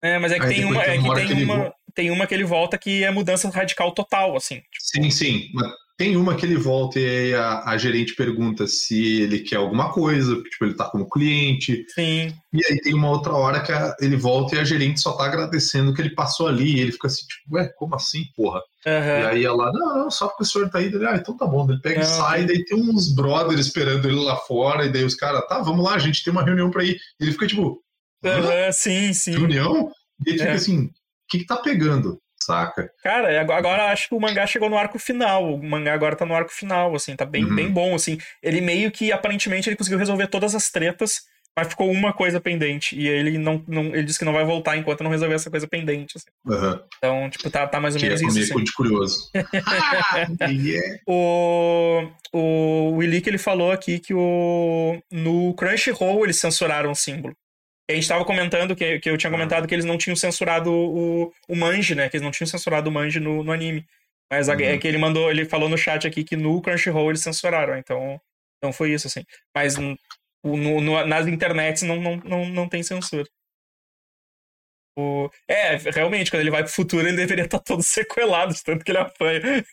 É, mas é que Aí tem uma, tem é uma que tem que ele uma, volta. tem uma que ele volta que é mudança radical total, assim. Tipo, Sim, sim. Mas Tem uma que ele volta e aí a, a gerente pergunta se ele quer alguma coisa, tipo, ele tá como cliente. Sim. E aí tem uma outra hora que a- ele volta e a gerente só tá agradecendo que ele passou ali. E ele fica assim, tipo, ué, como assim, porra? E Aham. aí ela, não, não, só porque o senhor tá aí. Ele, ah, então tá bom. Ele pega e Não, sai, daí tem uns brothers esperando ele lá fora. E daí os caras, tá, vamos lá, a gente tem uma reunião pra ir. E ele fica tipo? Aham, sim, sim. reunião? E ele É. fica assim, o que que tá pegando? Saca? Cara, agora, acho que o mangá chegou no arco final. O mangá agora tá no arco final, assim, tá bem, Uhum. bem bom, assim. Ele meio que, aparentemente, ele conseguiu resolver todas as tretas, mas ficou uma coisa pendente. E ele não, não ele disse que não vai voltar enquanto não resolver essa coisa pendente, assim. Aham. Então, tipo, tá, tá mais ou Que é menos isso, comer assim. curioso. <laughs> ah, yeah. O, o Willick, ele falou aqui que o, no Crunchyroll eles censuraram o símbolo. A gente tava comentando, que, que eu tinha comentado que eles não tinham censurado o, o Manji, né? Que eles não tinham censurado o Manji no, no anime. Mas a- Uhum. é que ele mandou, ele falou no chat aqui que no Crunchyroll eles censuraram, então, então foi isso, assim. Mas no, no- no- nas internets não, não, não, não tem censura. O... É, realmente, quando ele vai pro futuro, ele deveria estar todo sequelado, de tanto que ele apanha. <laughs>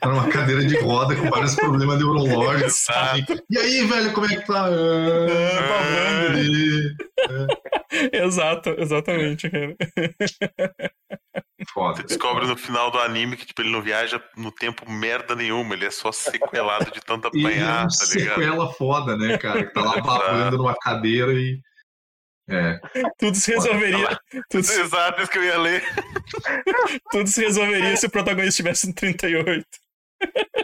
Tá numa cadeira de roda com vários problemas neurológicos. Sabe? E aí, velho, como é que tá? Ah, babando ali. <laughs> Exato, exatamente, cara. Foda. Você descobre no final do anime que tipo, ele não viaja no tempo merda nenhuma, ele é só sequelado de tanto E ele é apanhar, um tá ligado? sequela foda, né, cara? Que tá lá babando numa cadeira e. É. Tudo se resolveria. Tudo, se- Exato, isso que eu ia ler. <laughs> tudo se resolveria se o protagonista estivesse no 38.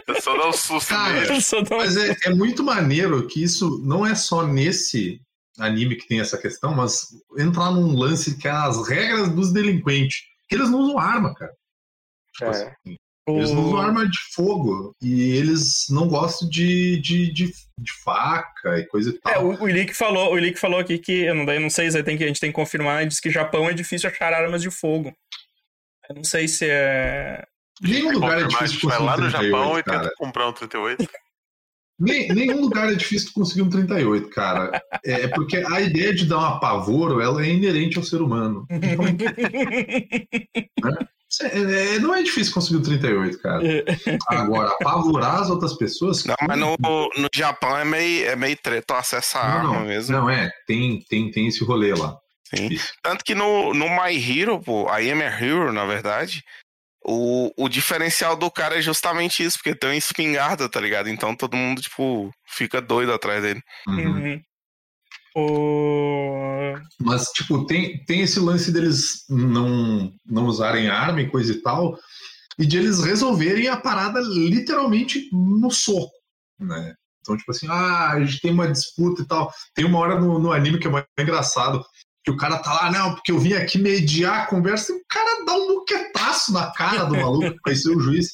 É só dar um susto Cara, nele. Só dá um- Mas é, é muito maneiro que isso não é só nesse anime que tem essa questão, mas entrar num lance que é as regras dos delinquentes. Que eles não usam arma, cara. Tipo É. assim, eles não usam arma de fogo. E eles não gostam de, de, de, de faca e coisa e tal. É, o, o Ilick falou, o Ilick falou aqui que, eu não, daí eu não sei se tem que, a gente tem que confirmar, ele disse que Japão é difícil achar armas de fogo. Eu não sei se é. Nenhum lugar é difícil gente vai conseguir lá um no 38, Japão e cara. tenta comprar um 38. Nem- nenhum lugar é difícil de conseguir um 38, cara. É porque a ideia de dar um apavoro, ela é inerente ao ser humano. <laughs> Então, é- é- não é difícil conseguir um 38, cara. Agora, apavorar as outras pessoas. Não, mas no, no Japão é meio, é meio treta acessar a Não, arma não, mesmo. não é. Tem, tem, tem esse rolê lá. Sim. Tanto que no, no My Hero, pô, I Am a Hero, na verdade, o, o diferencial do cara é justamente isso, porque tem uma espingarda, tá ligado? Então todo mundo, tipo, fica doido atrás dele. Uhum. O... Mas, tipo, tem, tem esse lance deles não, não usarem arma e coisa e tal, e de eles resolverem a parada literalmente no soco, né? Então, tipo assim, ah, a gente tem uma disputa e tal. Tem uma hora no, no anime que é mais engraçado, que o cara tá lá, não, porque eu vim aqui mediar a conversa, e o cara dá um muquetaço na cara do maluco que vai ser o juiz.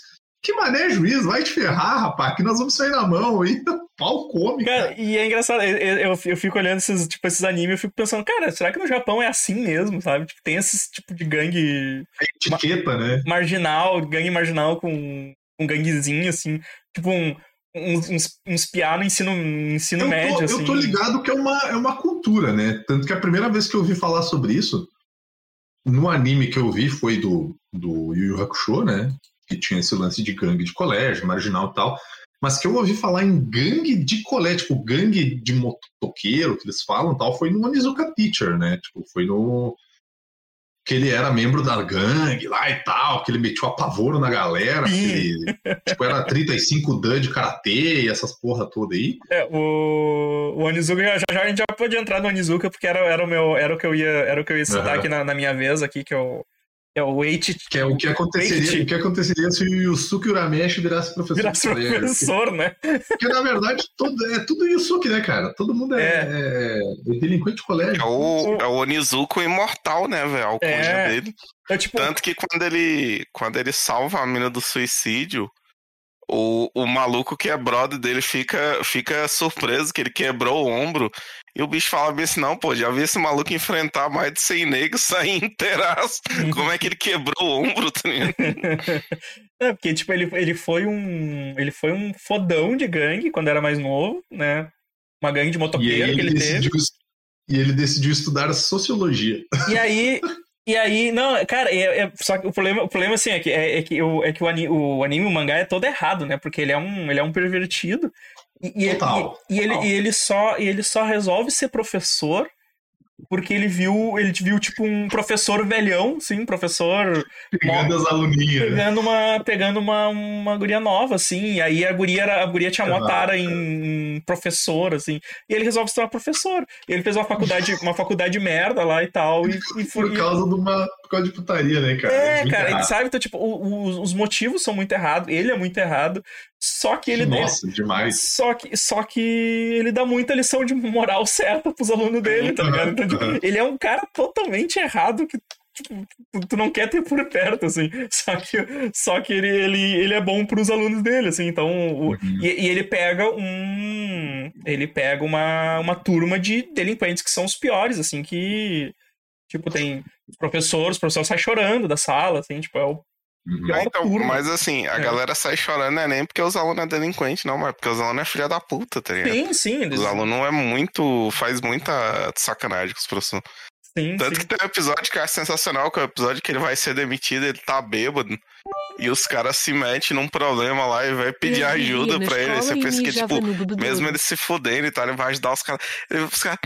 Que mané, juiz? Vai te ferrar, rapaz, que nós vamos sair na mão. E <laughs> pau come, cara. Cara, e é engraçado, eu, eu, eu fico olhando esses, tipo, esses animes eu fico pensando, cara, será que no Japão é assim mesmo, sabe? Tipo, tem esse tipo de gangue Etiqueta, né? marginal, gangue marginal com um ganguezinho, assim, tipo um, uns, uns, uns piá no ensino, no ensino eu, médio, tô, assim. eu tô ligado que é uma, é uma cultura, né? Tanto que a primeira vez que eu ouvi falar sobre isso, no anime que eu vi foi do, do Yu Yu Hakusho, né? Que tinha esse lance de gangue de colégio, marginal e tal. Mas que eu ouvi falar em gangue de colégio, tipo, gangue de motoqueiro, que eles falam e tal, foi no Onizuka Teacher, né? Tipo, foi no. Que ele era membro da gangue lá e tal, que ele metiu apavoro na galera, ele, tipo, era 35 dan de karatê e essas porra toda aí. É, o, o Onizuka, já, já a gente já pode entrar no Onizuka, porque era, era, o meu, era o que eu ia, era o que eu ia citar Aham. aqui na, na minha vez, aqui, que o, é o Eiichi Que é o que aconteceria, Wait. o que aconteceria se o Yusuke Urameshi virasse professor virasse de colégio. professor, né? Porque, na verdade, todo, é tudo Yusuke, né, cara? Todo mundo é, é- é delinquente de colégio. É o, é o Onizuko imortal, né, velho? A alcunha É. dele. Eu, tipo, Tanto que quando ele, quando ele salva a mina do suicídio, o, o maluco que é brother dele fica, fica surpreso que ele quebrou o ombro. E o bicho fala bem assim: não, pô, já vi esse maluco enfrentar mais de 100 negros <laughs> sair inteiraço. Como é que ele quebrou o ombro, tá? <laughs> É, porque, tipo, ele, ele foi um. Ele foi um fodão de gangue quando era mais novo, né? Uma gangue de motoqueiro que ele ele teve. decidiu, e ele decidiu estudar sociologia. E aí. <laughs> E aí, não, cara, é, é- só que o problema, o problema assim, é que, é, é que, o, é que o, ani- o anime, o mangá é todo errado, né? Porque ele é um, ele é um pervertido. E, e ele- Total, e, ele, total. e ele só, e ele só resolve ser professor porque ele viu, ele viu, tipo, um professor velhão, sim, professor Pegando as aluninhas. né? pegando uma, pegando uma, uma guria nova, assim, e aí a guria, era, a guria tinha mó Exato, tara em, professor, assim, e ele resolve se tornar professor. E ele fez uma faculdade, uma faculdade de merda lá e tal, e, e. Por causa de uma. Por causa de putaria, né, cara? É, muito cara, ele sabe, então, tipo, o- o- os motivos são muito errados, ele é muito errado, só que ele... Nossa, demais. Só que, só que ele dá muita lição de moral <laughs> certa pros alunos dele, tá ligado? Então, tipo, ele é um cara totalmente errado que tipo, tu- tu não quer ter por perto, assim. Só que, só que ele, ele, ele é bom pros alunos dele, assim. Então, o- Uhum. e, e ele pega um. Ele pega uma, uma turma de delinquentes que são os piores, assim, que. Tipo, tem os professores, os professores saem chorando da sala, assim, tipo, é o Uhum. Então, turma. mas assim, a É. galera sai chorando não é nem porque os alunos é delinquente, não, mas porque os alunos é filha da puta, tá ligado? Sim, sim, eles. Os alunos é muito. faz muita sacanagem com os professores. Sim, Tanto sim. que tem um episódio que eu acho sensacional, que é o episódio que ele vai ser demitido, ele tá bêbado. E os caras se metem num problema lá e vai pedir Eu ajuda vivia na pra ele. Aí Você e pensa que, tipo, mesmo ele se fudendo e tal, ele vai ajudar os caras. Ele- Os caras.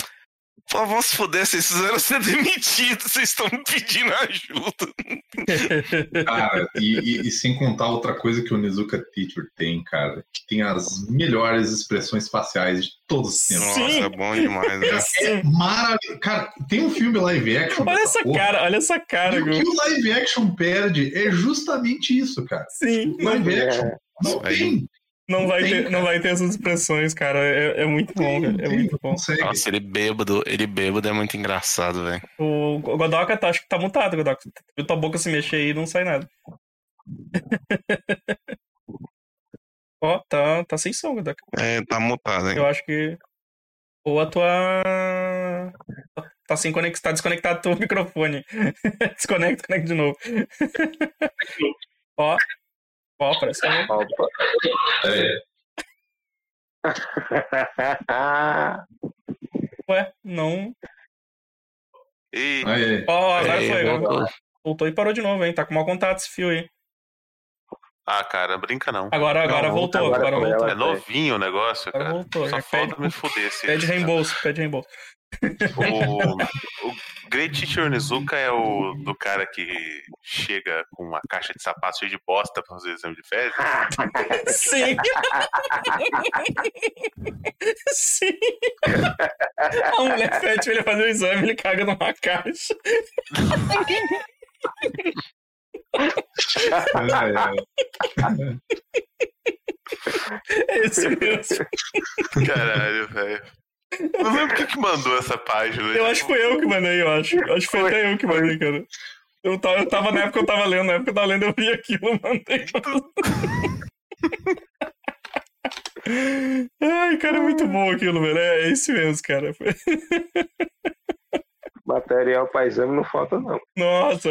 Pô, vamos se fuder, vocês fizeram <laughs> ser demitidos, vocês estão me pedindo ajuda. <laughs> Cara, e, e- e sem contar outra coisa que o Nezuka Teacher tem, cara, que tem as melhores expressões faciais de todos os tempos. Nossa, Sim. é bom demais, né? É maravilhoso. Cara, tem um filme live action. Olha essa porra, cara, olha essa cara, E o que o live action perde é justamente isso, cara. Sim, não, Live action não Isso aí. tem. Não vai tem, ter, não vai ter essas expressões, cara. É, é muito bom, cara. É tem, muito bom. consegue. Nossa, ele bêbado, ele bêbado é muito engraçado, velho. O Godoka tá, acho que tá mutado, Godoka. Viu tua boca se mexer aí e não sai nada. <laughs> Ó, tá, tá sem som, Godoka. É, tá mutado, hein? Eu acho que. Ou a tua. Tá sem conectar, tá desconectado teu microfone. <laughs> Desconecta, conecta de novo. <laughs> Ó. Ó, parece que. Opa. É, <laughs> Ué, não. E aí, Ó, agora Aí, foi. voltou. Agora. Voltou e parou de novo, hein? Tá com mau contato esse fio aí. Ah, cara, brinca não. Agora, agora Não, voltou, agora agora voltou. É novinho o negócio, Agora cara. voltou. Só falta Pede, me fuder esse. pede reembolso, pede reembolso. O, <laughs> o Great Teacher Onizuka é o do cara que chega com uma caixa de sapato cheia de bosta pra fazer o exame de fezes. <laughs> Sim. Sim. A mulher pede pra ele fazer o exame, ele caga numa caixa. <laughs> é, esse mesmo. Caralho, velho. Não lembro quem que mandou essa página. Eu acho que foi eu que mandei, eu acho. Acho que foi até eu que mandei, cara. Eu tava, eu tava na época que eu tava lendo, na época que eu tava lendo, eu vi aquilo, eu mandei. Ai, cara, é muito bom aquilo, velho. É, é esse mesmo, cara. Material pra exame não falta, não. Nossa,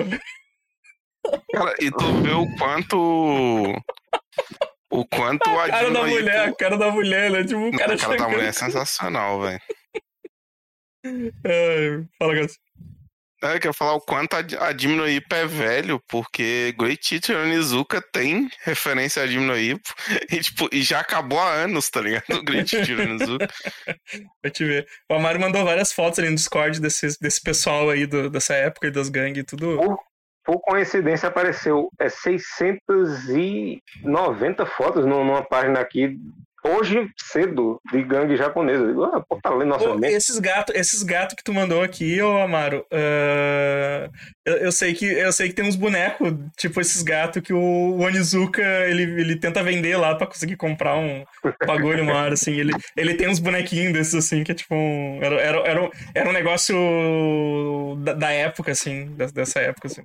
Cara, e tu vê o quanto. O quanto o a cara da mulher, a pô, cara da mulher, né? Tipo, o Não, cara a cara da mulher é sensacional, velho. Ai, fala, Gus. É, eu quero falar o quanto a, a Jimno Ippo é velho, porque Great Teacher Onizuka tem referência a Jimno Ippo e, tipo, e já acabou há anos, tá ligado? O <laughs> Great Teacher Onizuka. Pra te ver. O Amaro mandou várias fotos ali no Discord desse, desse pessoal aí do- dessa época e das gangues e tudo. Por coincidência, apareceu é, 690 fotos numa página aqui, hoje cedo, de gangue japonesa. Eu digo, ah, pô, tá lendo nossa Pô, mente. esses gatos esses gato que tu mandou aqui, ô Amaro, ah, eu, eu sei que, eu sei que tem uns bonecos, tipo esses gatos que o, o Onizuka, ele, ele tenta vender lá pra conseguir comprar um bagulho uma hora, assim. Ele, ele tem uns bonequinhos desses, assim, que é tipo um... Era, era, era, um, era um negócio da, da época, assim, des- dessa época, assim.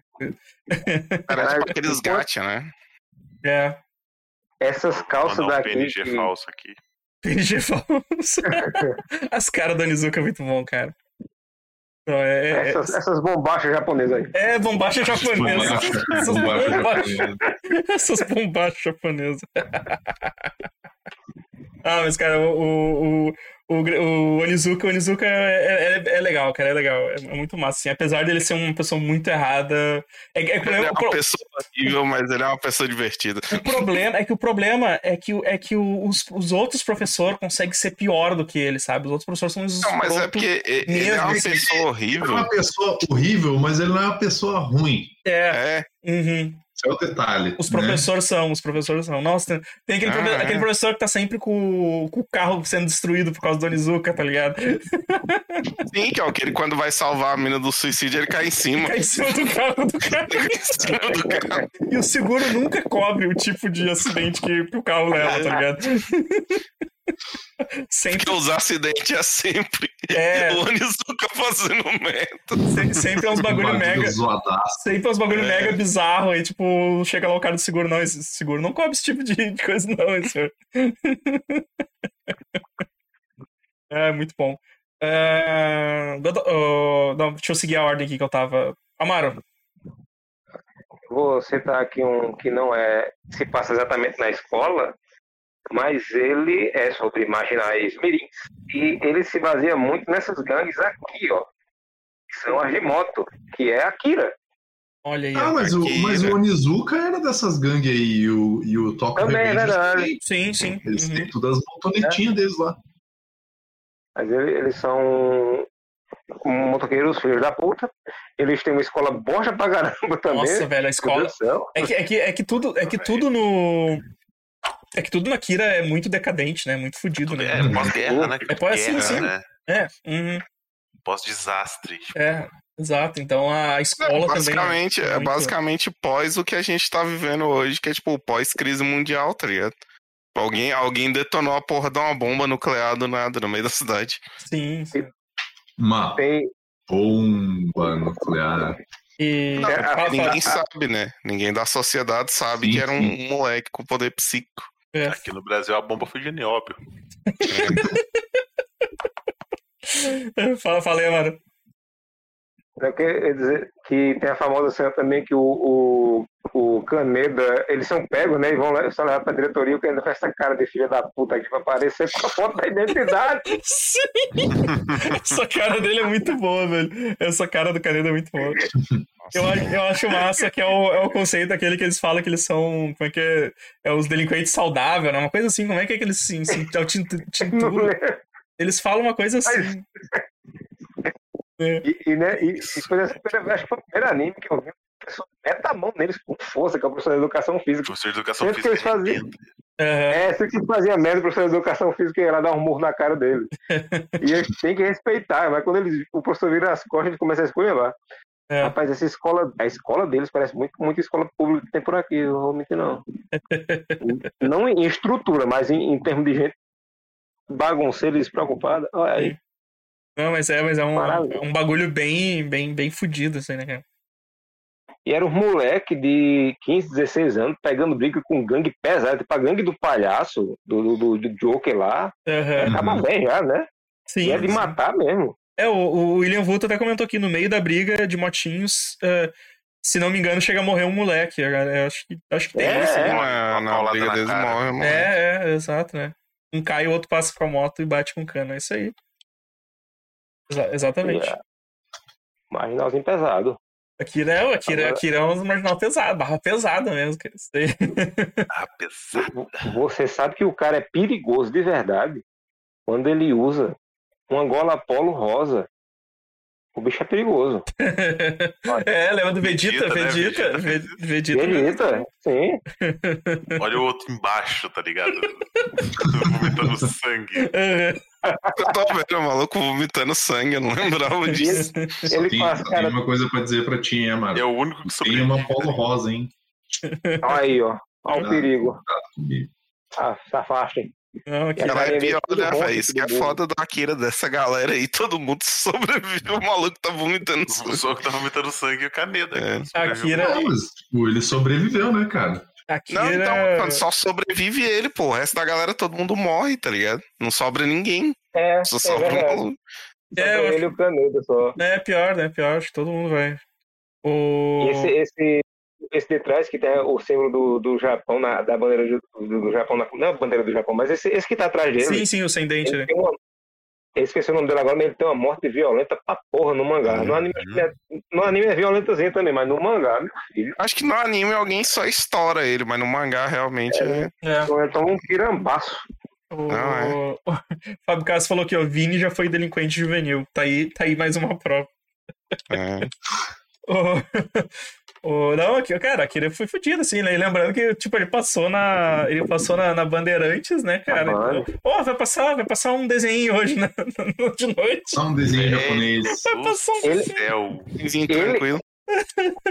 Era tipo aqueles gacha, né? É, Essas calças Mandar um daqui. PNG que- falso aqui. PNG falso. <laughs> As caras do Onizuka é muito bom, cara. Não, é, é, essas, essas bombachas japonesas aí. é bombacha japonesa. Essas bombacha bombachas. japonesa. <laughs> Essas bombachas japonesas. <laughs> ah, mas, cara, o, o, o, o Onizuka, o Onizuka é, é, é legal, cara, é legal. É, é muito massa, assim. Apesar dele ser uma pessoa muito errada. É, é, Ele é uma pessoa horrível, mas ele é uma pessoa divertida. o problema é que o problema é que, é que os, os outros professores conseguem ser pior do que ele, sabe? Os outros professores são uns Não, mas é porque ele é mesmo, uma assim. pessoa Ele é horrível. uma pessoa horrível, mas ele não é uma pessoa ruim. É, É, uhum. Esse é o detalhe. Os né? professores são, os professores são. Nossa, tem, tem aquele, Ah, profe- é. aquele professor que tá sempre com, com o carro sendo destruído por causa do Onizuka, tá ligado? <laughs> sim, que é o que ele quando vai salvar a mina do suicídio, ele cai em cima. Cai em cima do carro do cara. Do carro. E o seguro nunca cobre o tipo de acidente que, que o carro leva, tá ligado? <laughs> Sempre, Porque os acidentes é sempre é, o Onizuka fazendo merda. se- sempre é uns bagulho Bagulho mega. zoadaço. Sempre é uns bagulho É. mega bizarro aí, tipo, chega lá o cara do seguro, não, esse seguro não cobre esse tipo de, coisa, não, senhor. <laughs> é, muito bom. É, Godo- oh, não, deixa eu seguir a ordem aqui que eu tava. Amaro, Vou citar aqui um que não é se passa exatamente na escola, mas ele é sobre marginais mirins e ele se baseia muito nessas gangues aqui, ó, que são as de moto, que é a Kira. olha aí. Ah, ó. mas o, mas o Onizuka era dessas gangues aí e o, e o Toca Também é verdade. Sim, sim. Eles uhum. têm todas as motonetinhas deles lá. Mas ele- eles são motoqueiros filhos da puta. Eles têm uma escola bosta pra caramba também. Nossa, velho, a escola. É que, é, que, é que tudo, é que tudo no. É que tudo na Kira é muito decadente, né? Muito fudido, né? É pós-guerra, né? É pós- sim, Guerra, sim. né? É, uhum, Pós-desastre. tipo, é, exato. Então a escola também. basicamente, é muito- basicamente pós o que a gente tá vivendo hoje, que é tipo pós-crise mundial, tá ligado? Alguém, alguém detonou a porra de uma bomba nuclear do nada no meio da cidade. Sim, sim. Uma Tem, bomba nuclear. E. Não, É, Ninguém sabe, né? Ninguém da sociedade sabe Sim, que era um sim. moleque com poder psíquico. É. Aqui no Brasil a bomba foi de nióbio. <laughs> Fala, falei, mano. Eu queria dizer que tem a famosa cena também que o, o, o Caneda, eles são pegos, né? E vão lá, só levar pra diretoria, o Caneda faz essa cara de filha da puta aqui pra aparecer com a foto da identidade. <laughs> Sim! Essa cara dele é muito boa, velho. Essa cara do Caneda é muito boa. Eu, acho- eu acho massa que é o, é o conceito daquele que eles falam que eles são. Como é que é? É os delinquentes saudáveis, né? Uma coisa assim, como é que é que eles se, se lembro. Eles falam uma coisa assim. É. E, e, né, e, e foi essa primeira, acho que foi o primeiro anime que eu vi. A pessoa meta a mão neles com força, que é o professor de educação física. Professor de educação Sempre que eles física. faziam. É, sempre que fazia merda, o professor de educação física ia lá dar um murro na cara dele. <laughs> e eles têm que respeitar, mas quando eles, o professor vira as costas, ele começa a escolher É. Rapaz, essa escola, a escola deles parece muito, muito escola pública que tem por aqui, eu vou mentir não. <laughs> não em estrutura, mas em, em termos de gente bagunceira e despreocupada. Olha aí. Não, mas é, mas é um, Maravilha. é um bagulho bem, bem, bem fudido, assim, né, cara? E era um moleque de 15, 16 anos pegando briga com gangue pesada, tipo a gangue do palhaço, do, do, do Joker lá. Uhum. bem já, né? Sim. E é de sim. matar mesmo. É, o, o William Vulto até comentou aqui, no meio da briga de motinhos, eh, se não me engano, chega a morrer um moleque. Eu acho que, acho que tem É, isso. é. né? Na, Uma na briga deles morre, mano. É, é, exato, né? Um cai, o outro passa com a moto e bate com o cano. É isso aí. Exa- exatamente. É. Marginalzinho pesado. Akira é, Akira, Agora- Akira é um marginal pesado, barra pesada mesmo. Isso aí. <laughs> Ah, pesado. Você sabe que o cara é perigoso de verdade quando ele usa uma gola polo rosa. O bicho é perigoso. <laughs> é, lembra do Vegeta? Vegeta, né? Vegeta? Ve- Vegeta. Vegeta, sim. <laughs> Olha o outro embaixo, tá ligado? <laughs> Vomitando sangue. Eu tô vendo o maluco vomitando sangue, eu não lembrava disso. Ele tem, faz, cara- tem uma coisa pra dizer pra ti, hein, Amaro. É o único que Tem sobrevive. uma polo rosa, hein? Olha aí, ó. Olha o perigo. Ah, se afastem. Não, Akira. É é pior, né, velho? Isso que é foda da Akira, dessa galera aí. Todo mundo <laughs> sobrevive. O maluco tá vomitando O sangue. só que tá vomitando sangue e o Caneda. É. sobreviveu. Akira- Ah, mas tipo, ele sobreviveu, né, cara? Akira. Não, então, mano, só sobrevive ele, pô. O resto da galera, todo mundo morre, tá ligado? Não sobra ninguém. É, Só é sobra um verdade. maluco. Só É, ele e o Caneda só. É pior, né? Pior, acho que todo mundo vai. O... Esse, esse, esse de trás que tem o símbolo do, do Japão, na, da bandeira do, do, do Japão, na, não é a bandeira do Japão, mas esse, esse que tá atrás dele, Sim, sim, o sem dente, ele né? uma, esqueci o nome dele agora, mas ele tem uma morte violenta pra porra no mangá. No anime, Uhum. é, no anime é violentazinho também, mas no mangá, meu filho. Acho que no anime alguém só estoura ele, mas no mangá realmente é. É. Então ele toma um tirambaço. O, Não, o <laughs> Fábio Castro falou que o Vini já foi delinquente juvenil. Tá aí, tá aí mais uma prova. é. <laughs> O, o, não, aqui, cara, aquele foi fudido, assim, né? E lembrando que, tipo, ele passou na. Ele passou na, na Bandeirantes, né, cara? Band. Então, Ó, vai passar, vai passar um desenho hoje né? <laughs> de noite. Só um desenho É. japonês. Vai passar um Ele- Céu. Vizinho Ele- tranquilo.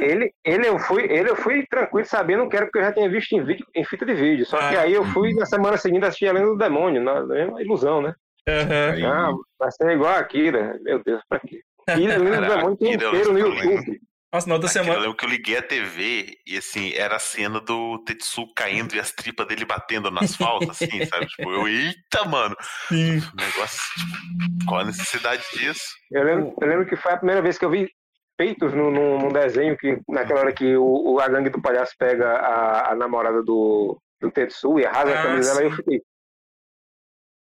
Ele, ele, eu fui, ele eu fui tranquilo sabendo que era porque eu já tinha visto em, vídeo, em fita de vídeo. Só que Ah. aí eu fui na semana seguinte assistir a Lenda do Demônio, na, na mesma ilusão, né? Aí, Ah, vai ser igual a Akira. Meu Deus, pra quê? E a Lenda do Demônio tem inteiro no. YouTube. Nossa, na outra Aquilo, eu semana. lembro que eu liguei a TV e assim, era a cena do Tetsu caindo e as tripas dele batendo no asfalto, assim, <laughs> sabe? Tipo, eu, eita, mano, Sim. o negócio, tipo, qual a necessidade disso? Eu lembro, eu lembro que foi a primeira vez que eu vi peitos no, no, num desenho que naquela hora que o, o- a gangue do palhaço pega a, a namorada do, do Tetsu e arrasa Ah, a camisa dela, eu fiquei,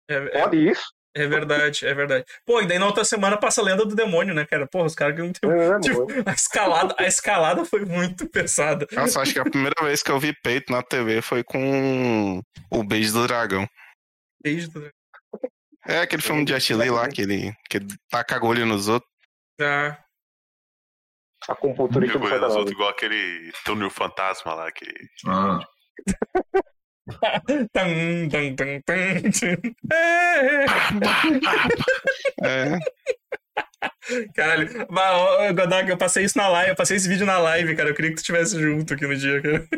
É, é, pode isso? É verdade, é verdade. Pô, e daí na outra semana passa a lenda do demônio, né, cara? Porra, os caras que não tem. É, Tipo, a escalada, a escalada foi muito pesada. Nossa, acho que a primeira vez que eu vi peito na TV foi com o Beijo do Dragão. Desde do- É aquele filme de Jet Li lá, que ele, que ele taca agulha nos outros. Ah, A compulturista do Jogou nos outros igual aquele túnel fantasma lá, que Ah, Tum, tum, tum, tum, tum. É, Caralho, Mas, ô, Godok, eu passei isso na live, eu passei esse vídeo na live, cara. Eu queria que tu estivesse junto aqui no dia, cara.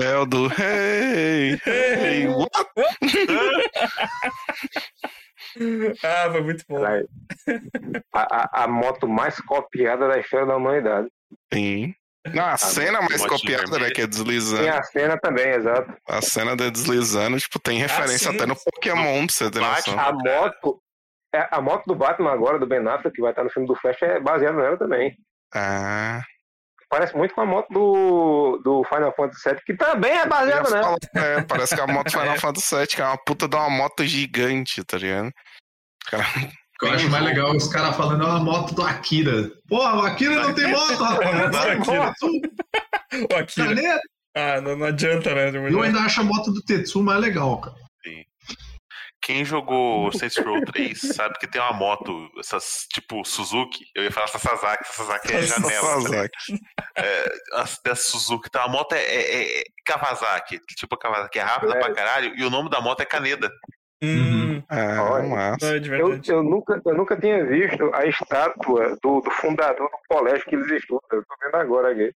é o do Hey, hey, <laughs> what? Ah, foi muito bom. A, a, a moto mais copiada da história da humanidade. Sim. Não, a cena mais copiada, né, que é Tem deslizando. a cena também, exato. A cena de deslizando, tipo, tem referência sim. até no Pokémon, pra você ter Bate- noção. A moto. é, A moto do Batman agora, do Ben Affleck, que vai estar no filme do Flash, é baseada nela também. Ah, Parece muito com a moto do, do Final Fantasy VII, que também é baseada nela. é, parece que a moto <laughs> Final É. Fantasy VII, que é uma puta de uma moto gigante, tá ligado? Cara, eu acho mais legal é os caras falando, é uma moto do Akira. Porra, o Akira não tem moto, A <laughs> rapaz. do Akira. Caneta. Ah, não, não adianta, né? Eu ainda acho a moto do Tetsu mais legal, cara. Quem jogou Saints Row 3 sabe que tem uma moto, essas tipo Suzuki. Eu ia falar Sasaki, Sasaki é janela. tá? Kawasaki. As da Suzuki, tá? A moto é, é- é Kawasaki, tipo Kawasaki, é rápida É. pra caralho, e o nome da moto é Caneda. Hum, Ah, Olha. massa. de Eu, verdade. eu, nunca, eu nunca tinha visto a estátua do, do fundador do colégio que eles estudam. Eu tô vendo agora aqui.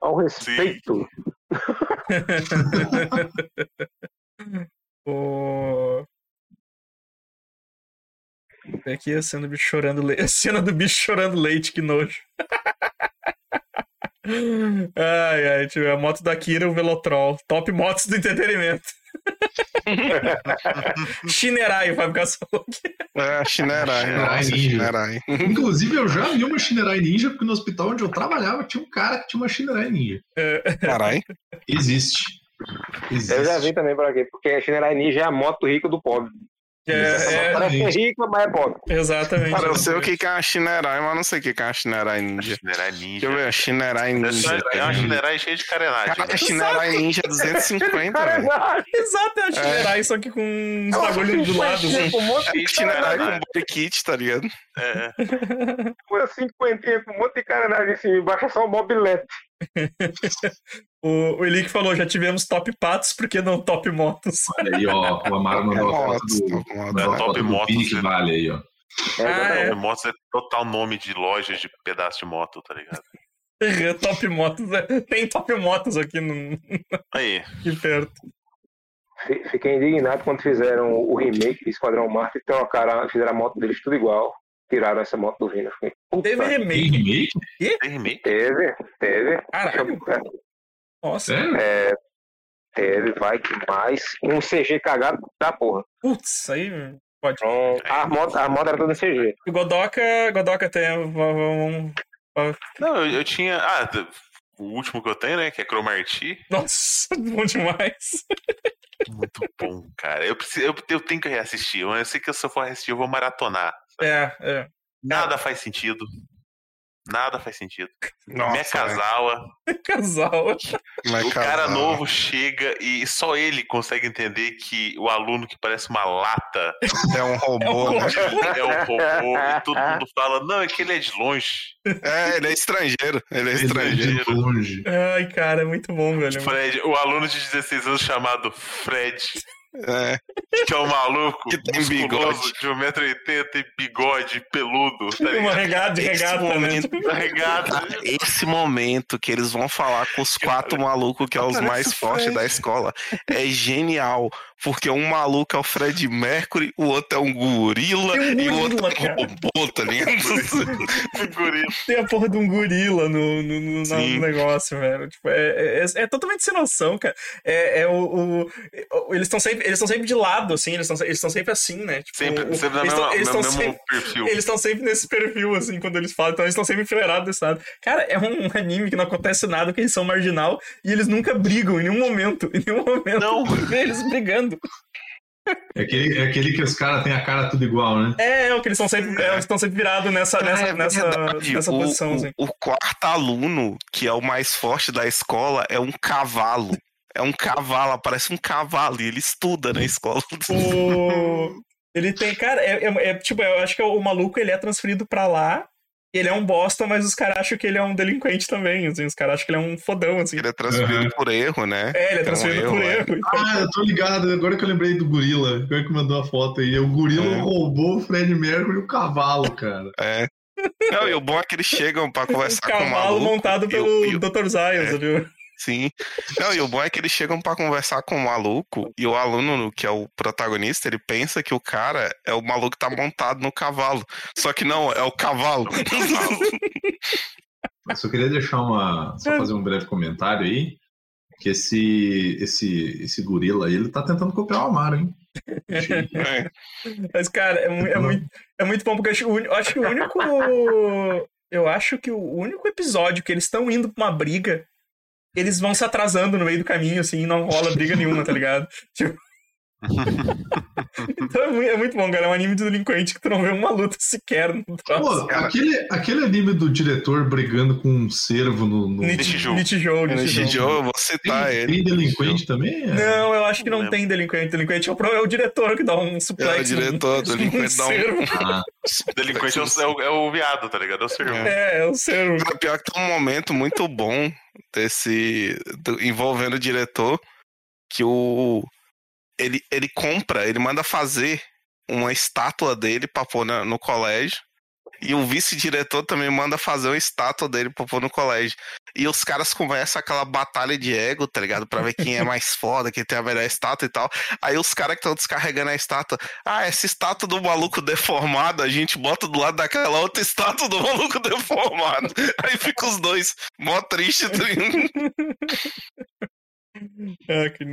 Ao respeito. <laughs> o... É Aqui a cena do bicho chorando leite. <laughs> A cena do bicho chorando leite, que nojo. <laughs> ai, ai, tipo, a moto da Kira, o Velotrol. Top motos do entretenimento. <laughs> Shinerai, o Fábio Castro falou que É, Shinerai, Shinerai nossa, Ninja. Shinerai. Inclusive, eu já vi uma Shinerai Ninja, porque no hospital onde eu trabalhava tinha um cara que tinha uma Shinerai Ninja. Caralho. Existe. Existe. Eu já vi também por aqui, porque a Shinerai Ninja é a moto rica do pobre. É, é, Parece ser rica, mas é pobre. exatamente. Cara, eu sei o que é uma Shinerai, mas não sei o que é uma Shinerai Ninja. Shinerai Deixa Ninja. eu ver, Shinerai Ninja. É uma Shinerai cheia de carenagem. Cara, a Shinerai Ninja é 250, velho. Exato, é a Shinerai, só que com uns bagulho do lado. assim. Com um monte É de Shinerai com body kit, tá ligado? É, Uma cinquentinha com um monte de carenagem em cima. Embaixo é só um mobilete. <laughs> O, o Elick falou, já tivemos top patos, por que não top motos? Olha aí, ó. O Amaro mandou a foto Motos, do, top motos. É, Top do Motos, Pini que né? vale aí, ó. É, Ah, exatamente. é. Motos é total nome de loja de pedaço de moto, tá ligado? <laughs> top motos, é. tem top motos aqui, no, Aí, <laughs> aqui perto. Fi- Fiquei indignado quando fizeram o remake de Esquadrão Marte e trocaram, fizeram a moto deles tudo igual. Tiraram essa moto do Vina. Teve Tem remake, tem remake? Teve, teve. caralho, nossa, Sério? É, teve, vai que mais. E um CG cagado da porra. putz, aí pode. Então, a moto, a moto era toda em CG. Godoka, Godoka tem, vamos... Não, eu, eu tinha. Ah, o último que eu tenho, né? Que é Cromarty. Nossa, <laughs> bom demais. Muito bom, cara. Eu, preciso, eu, eu tenho que reassistir. Eu sei que se eu for assistir, eu vou maratonar. É, é. Nada faz sentido. Nada faz sentido. Nossa, Minha Kazawa, <laughs> Casal. Vai o cara novo chega e só ele consegue entender que o aluno que parece uma lata É um <laughs> robô, né? é um robô. e todo mundo fala, não, é que ele é de longe. É, ele é estrangeiro. Ele é Ele é estrangeiro. de longe. Ai, cara, é muito bom, velho. Fred, o aluno de 16 anos chamado Fred, É, que é um maluco Que tem bigode. de 1,80m e bigode peludo, tá Uma ligado? regata de Esse regata, né? momento- Carregado. Cara, esse momento que eles vão falar com os quatro malucos que é os mais fortes da escola é genial. Porque um maluco é o Fred Mercury, o outro é um gorila um e o outro gorila, é um cara. robô, tá ligado? <laughs> Tem a porra de um gorila no, no, no- no negócio, velho. Tipo, é, é, é totalmente sem noção, cara. É, é o, o- o- eles estão sempre, eles sempre de lado, assim. Eles estão eles sempre assim, né? Tipo, Sempre, o- sempre na eles mesma, tão- eles no tão mesmo sempre- perfil. Eles estão sempre nesse perfil, assim, quando eles falam. Então eles estão sempre enfileirados desse lado. Cara, é um anime que não acontece nada, que eles são marginal e eles nunca brigam em nenhum momento. Em nenhum momento Não. <laughs> eles brigando. É aquele, é aquele que os caras têm a cara tudo igual, né? É, é o que eles estão sempre, é, estão sempre virados nessa, nessa, É nessa, nessa o, posição, assim. o, o quarto aluno, que é o mais forte da escola, é um cavalo. É um cavalo, parece um cavalo, e ele estuda na escola. O... Ele tem, cara, é, é- é, tipo, eu acho que o maluco ele é transferido pra lá. Ele é um bosta, mas os caras acham que ele é um delinquente também. Assim, os caras acham que ele é um fodão, assim. Ele é transferido Uhum. por erro, né? É, ele é um transferido erro, por é. erro. Ah, eu tô ligado, agora que eu lembrei do gorila. Agora que mandou a foto aí. O gorila É. roubou o Fred Mercury e o cavalo, cara. É. Não, e o bom é que eles chegam pra <laughs> O conversar com o cavalo maluco. montado e o- pelo e o- Dr. Zayas, É. ali. Sim. Não, e o bom é que eles chegam pra conversar com o maluco e o aluno, que é o protagonista, ele pensa que o cara é o maluco que tá montado no cavalo. Só que não, é o cavalo. <laughs> Eu só queria deixar uma. Só fazer um breve comentário aí. Que esse, esse, esse gorila aí, ele tá tentando copiar o Amaro, hein? É. Mas, cara, é, é muito, é muito bom, porque eu acho, eu acho que o único. Eu acho que o único episódio que eles estão indo pra uma briga, eles vão se atrasando no meio do caminho, assim, não rola briga nenhuma, tá ligado? <laughs> Tipo. <laughs> então é muito, é muito bom, cara. É um anime de delinquente que tu não vê uma luta sequer no troço. Pô, aquele, aquele anime do diretor brigando com um cervo no. no... Nesse Nitijou. dia eu vou citar Tem, ele. tem delinquente também? É. Não, eu acho que não Não tem delinquente. Delinquente é o, é o diretor que dá um É suplex. o diretor <laughs> num delinquente dá um. cervo. Ah, Delinquente é o, é o- é o viado, tá ligado? É o servo. É, é o cervo. Cara, Pior que tem um momento muito bom desse. do- envolvendo o diretor, que o. Ele, ele compra, ele manda fazer uma estátua dele pra pôr na- no colégio. E o vice-diretor também manda fazer uma estátua dele pra pôr no colégio. E os caras começam aquela batalha de ego, tá ligado? Pra ver quem é mais <laughs> foda, quem tem a melhor estátua e tal. Aí os caras que estão descarregando a estátua. Ah, essa estátua do maluco deformado, a gente bota do lado daquela outra estátua do maluco deformado. <laughs> Aí fica os dois, mó triste. <laughs> É, que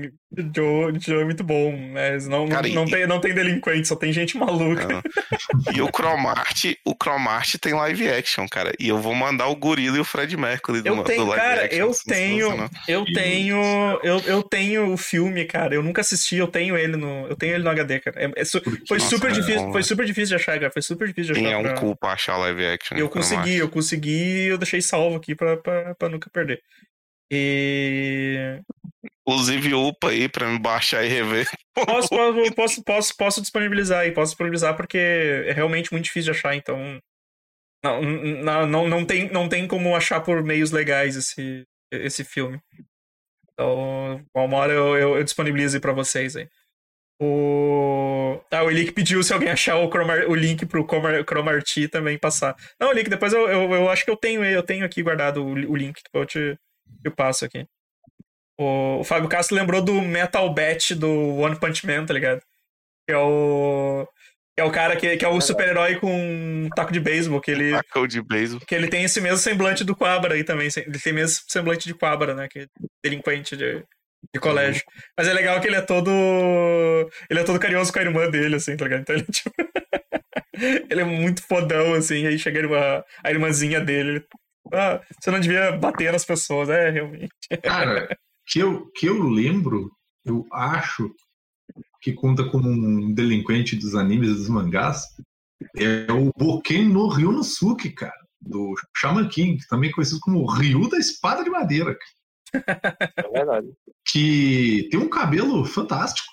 Joe, Joe é muito bom, mas não, Cara, não, e- tem, não tem delinquente, só tem gente maluca. <laughs> E o Cromart, o Cromart tem live action, cara. E eu vou mandar o Gorila e o Fred Mercury do, Eu do tenho, live cara, action. eu tenho, eu tenho, eu, eu tenho o filme, cara. Eu nunca assisti, eu tenho ele no, eu tenho ele no HD, cara. É- é su- foi Nossa, super difícil, foi super difícil de achar, cara. Foi super difícil de achar. é um pra- cu pra achar live action. Eu do Cromart. consegui, eu consegui, eu deixei salvo aqui pra, pra, pra nunca perder. E Inclusive, upa aí pra me baixar e rever. <laughs> posso, posso, posso, posso, disponibilizar aí, posso disponibilizar porque é realmente muito difícil de achar, então não, não, não, não, tem, não tem como achar por meios legais esse, esse filme. Então, uma hora eu, eu, eu disponibilizo aí pra vocês aí. O... Ah, o Link pediu se alguém achar o, Chromar... o link pro Chromar... Chromarty também passar. Não, o link, depois eu, eu, eu acho que eu tenho eu tenho aqui guardado o, o link, eu te eu passo aqui. O, o Fábio Castro lembrou do Metal Bat do One Punch Man, tá ligado? Que é o. Que é o cara que, que é o super-herói com um taco de beisebol, que ele, Tackle de beisebol. que ele tem esse mesmo semblante do Quabra aí também. Ele tem mesmo semblante de Quabra, né? Que é delinquente de, de colégio. Mas é legal que ele é todo. Ele é todo carinhoso com a irmã dele, assim, tá ligado? Então ele, tipo. <laughs> ele é muito fodão, assim. Aí chega a, irmã, a irmãzinha dele. Ele Ah, você não devia bater nas pessoas, é, realmente. Cara, que eu, que eu lembro, eu acho que conta como um delinquente dos animes e dos mangás, é o Boken no Ryunosuke, cara, do Shaman King, também conhecido como Ryu da Espada de Madeira, cara, <laughs> É verdade. que tem um cabelo fantástico,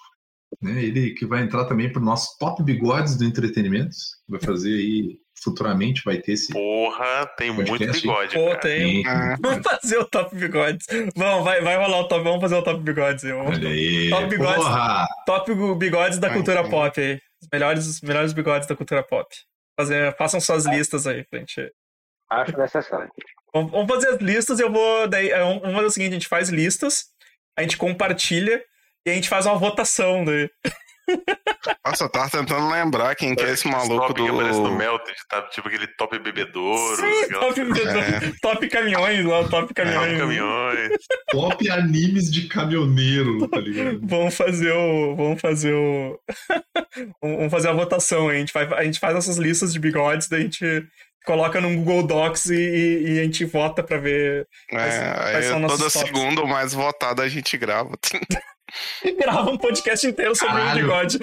né? Ele que vai entrar também para nossos top bigodes do entretenimento, vai fazer aí futuramente, vai ter esse Porra, tem muito bigode, Pô, cara. tem. Ah, <laughs> Vamos fazer o top bigodes. Vamos, vai, vai rolar o top. Vamos fazer o top bigodes. Eu. Olha aí, Top bigodes. porra! Top bigodes da cultura ai. pop aí. Os melhores, os melhores bigodes da cultura pop. Fazer, façam suas listas aí, pra gente. Acho necessário. Vamos vamos fazer as listas, eu vou. Daí, é, vamos fazer o seguinte: a gente faz listas, a gente compartilha e a gente faz uma votação daí. Nossa, eu tava tentando lembrar quem que é esse maluco top que aparece no do. Melted, tá? Tipo aquele top bebedouro. Sim, aquela- top, É. top caminhões lá, top top caminhões. caminhões. Top animes de caminhoneiro, tá ligado? Vamos fazer o. Vamos fazer o. <laughs> vamos fazer a votação. A gente, vai, a gente faz essas listas de bigodes, daí a gente coloca num Google Docs e, e- e a gente vota pra ver. Quais- É, quais aí são nossos toda tops? segunda, o mais votado, a gente grava. E <laughs> grava um podcast inteiro sobre o Caralho. bigode.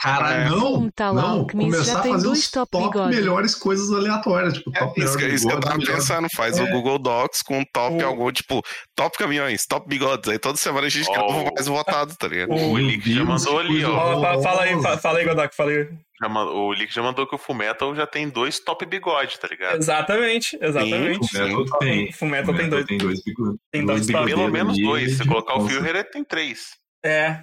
Cara, É. não, O Metal não, começar já a tem fazer os top top, melhores coisas aleatórias, tipo, É top isso, que- isso que eu tava melhor- pensando, faz o É. Google Docs com top O- algum, tipo, top caminhões, top bigodes. Aí toda semana a gente grava Oh. o mais votado, tá ligado? O- O Lick já mandou ali, ó. Ó, fa- fala aí, fala aí, Godok, fala aí. Já ma- o Lick já mandou que o Fullmetal já tem dois top bigode, tá ligado? Exatamente, exatamente. Fullmetal tem. Fullmetal tem dois. Tem dois bigodes. Tem dois top. Pelo menos dois. Se colocar o responsa. Führer, ele tem três. É.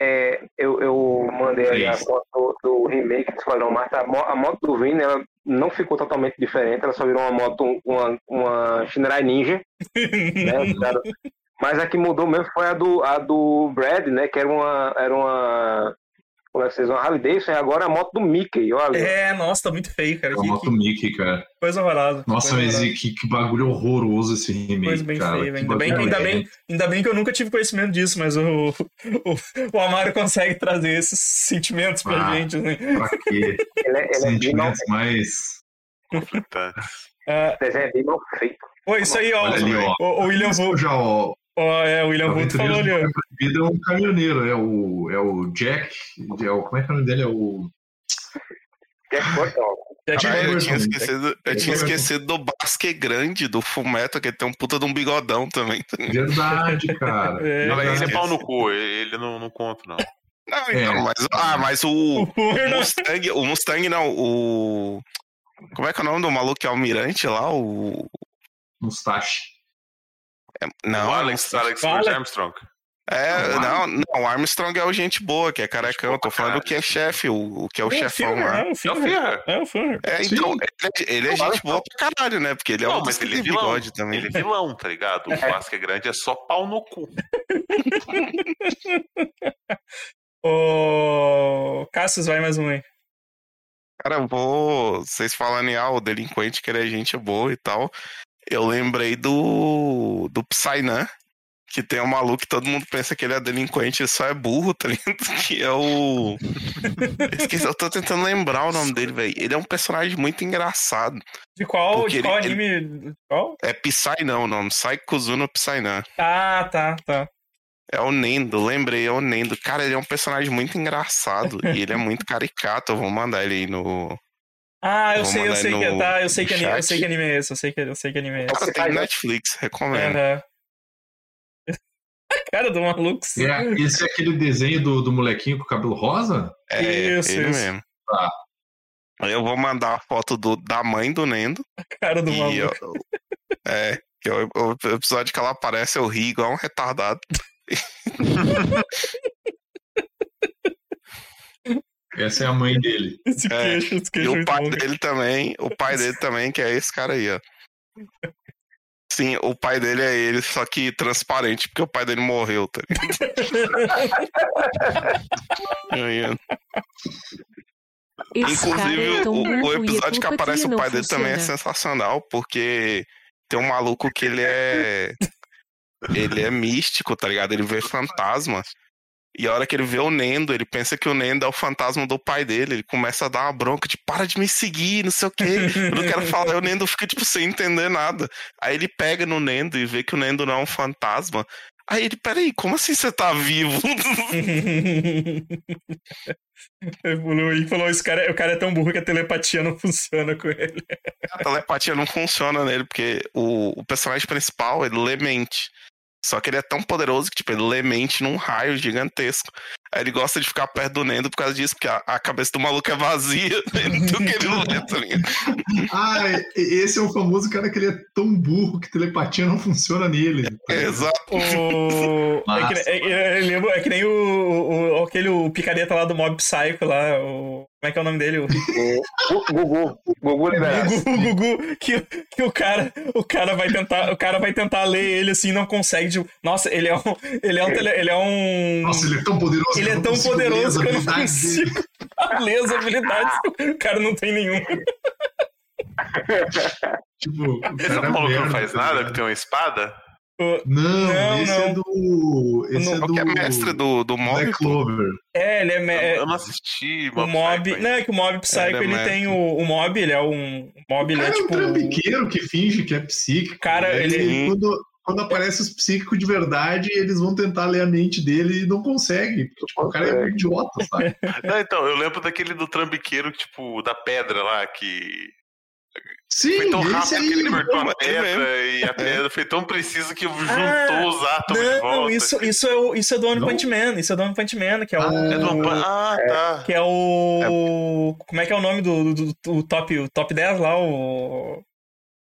É, eu, eu mandei aí a foto do, do remake do Esquadrão Marta. A, mo- a moto do Vini, ela não ficou totalmente diferente, ela só virou uma moto, uma, uma Shinrai Ninja, né? <laughs> Mas a que mudou mesmo foi a do, a do Brad, né? Que era uma. Era uma. Como é que vocês vão? Harley Davidson, e agora a moto do Mickey, olha. É, nossa, tá muito feio, cara. É uma Que, moto que Mickey, cara. coisa horrorosa. Nossa, coisa mas que, que bagulho horroroso esse remake, Coisa bem cara. velho. Ainda bem, ainda, é. bem, ainda bem que eu nunca tive conhecimento disso, mas o, o, o Amaro consegue trazer esses sentimentos pra Ah. gente. Assim. Pra quê? <laughs> Ele, é- ele é Sentimentos mais... Conflitantes. É. Desenho é bem mal feito. Pô, isso aí, ó. Olha ali, ó. O, o William Vu, Já, ó, ó, é, o William o Vu falou é um caminhoneiro, é o, é o Jack, é o, como é que é o nome dele? É o... Jack Burton. Caralho, eu tinha esquecido, eu tinha esquecido do Basque Grande, do Fumeto, que ele tem um puta de um bigodão também. Verdade, cara. <laughs> É. Não, ele é pau no cu, ele não, não conta, não. Não, É. então, mas. Ah, mas o. O O Mustang, o Mustang não, o. Como é que é o nome do maluco que é almirante lá? O. Mustache. É- não, o Alex, Alex Fala. Alex Armstrong. É, Não, não, o Armstrong é o gente boa, que é carecão. Eu tô falando o que é chefe, o, o que é o É, chefão Fuller, lá. É, o É o. Führer. É, o Fuller. É, então, ele, é- ele é gente boa pra caralho, né? Porque ele é Não, o mas ele é vilão. bigode também. Ele é vilão, tá ligado? O Vasco é grande é só pau no cu. <laughs> Ô, Cassius, vai mais um aí. Cara, eu vou. Vocês falando em ah, o delinquente que ele é gente boa e tal. Eu lembrei do. do Psynan, que tem um maluco que todo mundo pensa que ele é delinquente, ele só é burro, tá ligado? <laughs> Que é o. Eu <laughs> Esqueci, eu tô tentando lembrar o nome dele, velho. Ele é um personagem muito engraçado. De qual, de qual ele- anime? Qual? É Psy não o nome, Saikuzuno Psynan. Ah, tá, tá. É o Nendo, lembrei, é o Nendo. Cara, ele é um personagem muito engraçado e ele é muito <laughs> caricato. Eu vou mandar ele aí no. Ah, eu Vou sei, eu sei que tá, eu sei que anime, eu sei que anime é esse, eu sei que, eu sei que anime é esse. Cara, tem Netflix, recomendo. Aham. <laughs> Cara do maluco. sim. É, esse é aquele desenho do, do molequinho com o cabelo rosa? É, Isso, ele isso. mesmo. Tá. Eu vou mandar a foto do, da mãe do Nendo. Cara do E eu, maluco. é, que o, o episódio que ela aparece eu ri igual um retardado. <laughs> Essa é a mãe dele. <laughs> Esse é, queixo, esse E queixo é o muito pai bom. dele também, o pai dele <laughs> também, que é esse cara aí, ó. Sim, o pai dele é ele, só que transparente, porque o pai dele morreu, tá ligado? <laughs> Inclusive, é o, o e episódio que aparece o pai dele também é sensacional, porque tem um maluco que ele é. Ele é místico, tá ligado? Ele vê fantasmas. E a hora que ele vê o Nendo, ele pensa que o Nendo é o fantasma do pai dele. Ele começa a dar uma bronca de para de me seguir, não sei o quê. Eu não quero falar. E o Nendo fica, tipo, sem entender nada. Aí ele pega no Nendo e vê que o Nendo não é um fantasma. Aí ele, peraí, como assim você tá vivo? <laughs> Ele falou, esse cara, o cara é tão burro que a telepatia não funciona com ele. a telepatia não funciona nele, porque o, o personagem principal, ele lê mente. Só que ele é tão poderoso que, tipo, ele lê mente num raio gigantesco. Aí ele gosta de ficar perto do Nendo por causa disso, porque a, a cabeça do maluco é vazia <laughs> do que ele lê, tá ligado? Ah, esse é o famoso cara que ele é tão burro que telepatia não funciona nele. <laughs> Exato. O... É, que, é, é, é que nem o, o, aquele o picareta lá do Mob Psycho lá, o... Como é que é o nome dele? O... Gugu. Gugu liberado. Gugu, Gugu, que, que o cara, o cara vai tentar, o cara vai tentar ler ele assim, não consegue. Tipo, nossa, ele é um, ele é um, ele é um. Nossa, ele é tão poderoso. Ele é tão poderoso que eu não consigo <laughs> ler as habilidades. O cara não tem nenhuma. Tipo, Esse é o maluco que não faz nada, que tem uma espada? Não, Não, esse não. é do. Esse é que é do. mestre do, do mob? Black Clover. É, ele é. me- é- Eu não assisti. o mob. Psycho Não, é que o Mob Psycho Ele é ele mestre. tem o, o Mob, ele é um. O Mob, ele é Cara, é um tipo. trambiqueiro que finge que é psíquico. Cara, Aí, ele- Quando, quando aparece os psíquicos de verdade, eles vão tentar ler a mente dele e não conseguem. Porque, tipo, o cara é um idiota, sabe? <laughs> Não, então, eu lembro daquele do trambiqueiro, tipo, da pedra lá, que Sim, foi tão esse rápido aí. que ele cortou mas a é pedra e a pedra foi tão preciso que juntou Ah, os átomos de Não, volta. isso, isso, é o, isso é do One? Punch Man. Isso é do One Punch Man, que é o. Ah, É do One- Ah, tá. Que é o. Como é que é o nome do, do, do- do top, o top 10 lá? O.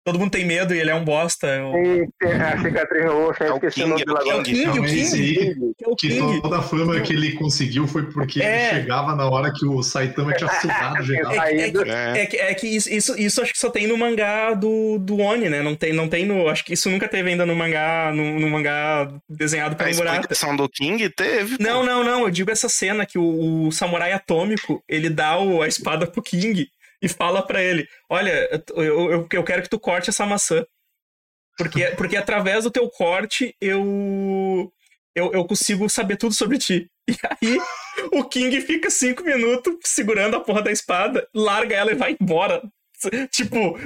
Todo mundo tem medo e ele é um bosta. O... Tem, tem a cicatriz roxa, É eu o esqueci o King, é o. King. King, o Que é o que King. toda a fama que ele conseguiu foi porque É. ele chegava na hora que o Saitama tinha sugado <laughs> geral. É, que- é, que- É. é que, é que isso, isso, isso acho que só tem no mangá do, do Oni, né? Não tem, não tem no. Acho que isso nunca teve ainda no mangá, no, no mangá desenhado A pelo Murata. explicação do King teve. pô. Não, não, não. Eu digo essa cena que o, o samurai atômico ele dá o- a espada pro King e fala pra ele: Olha, eu, eu, eu quero que tu corte essa maçã. Porque, <laughs> porque através do teu corte eu, eu, eu consigo saber tudo sobre ti. E aí o King fica cinco minutos segurando a porra da espada, larga ela e vai embora. Tipo,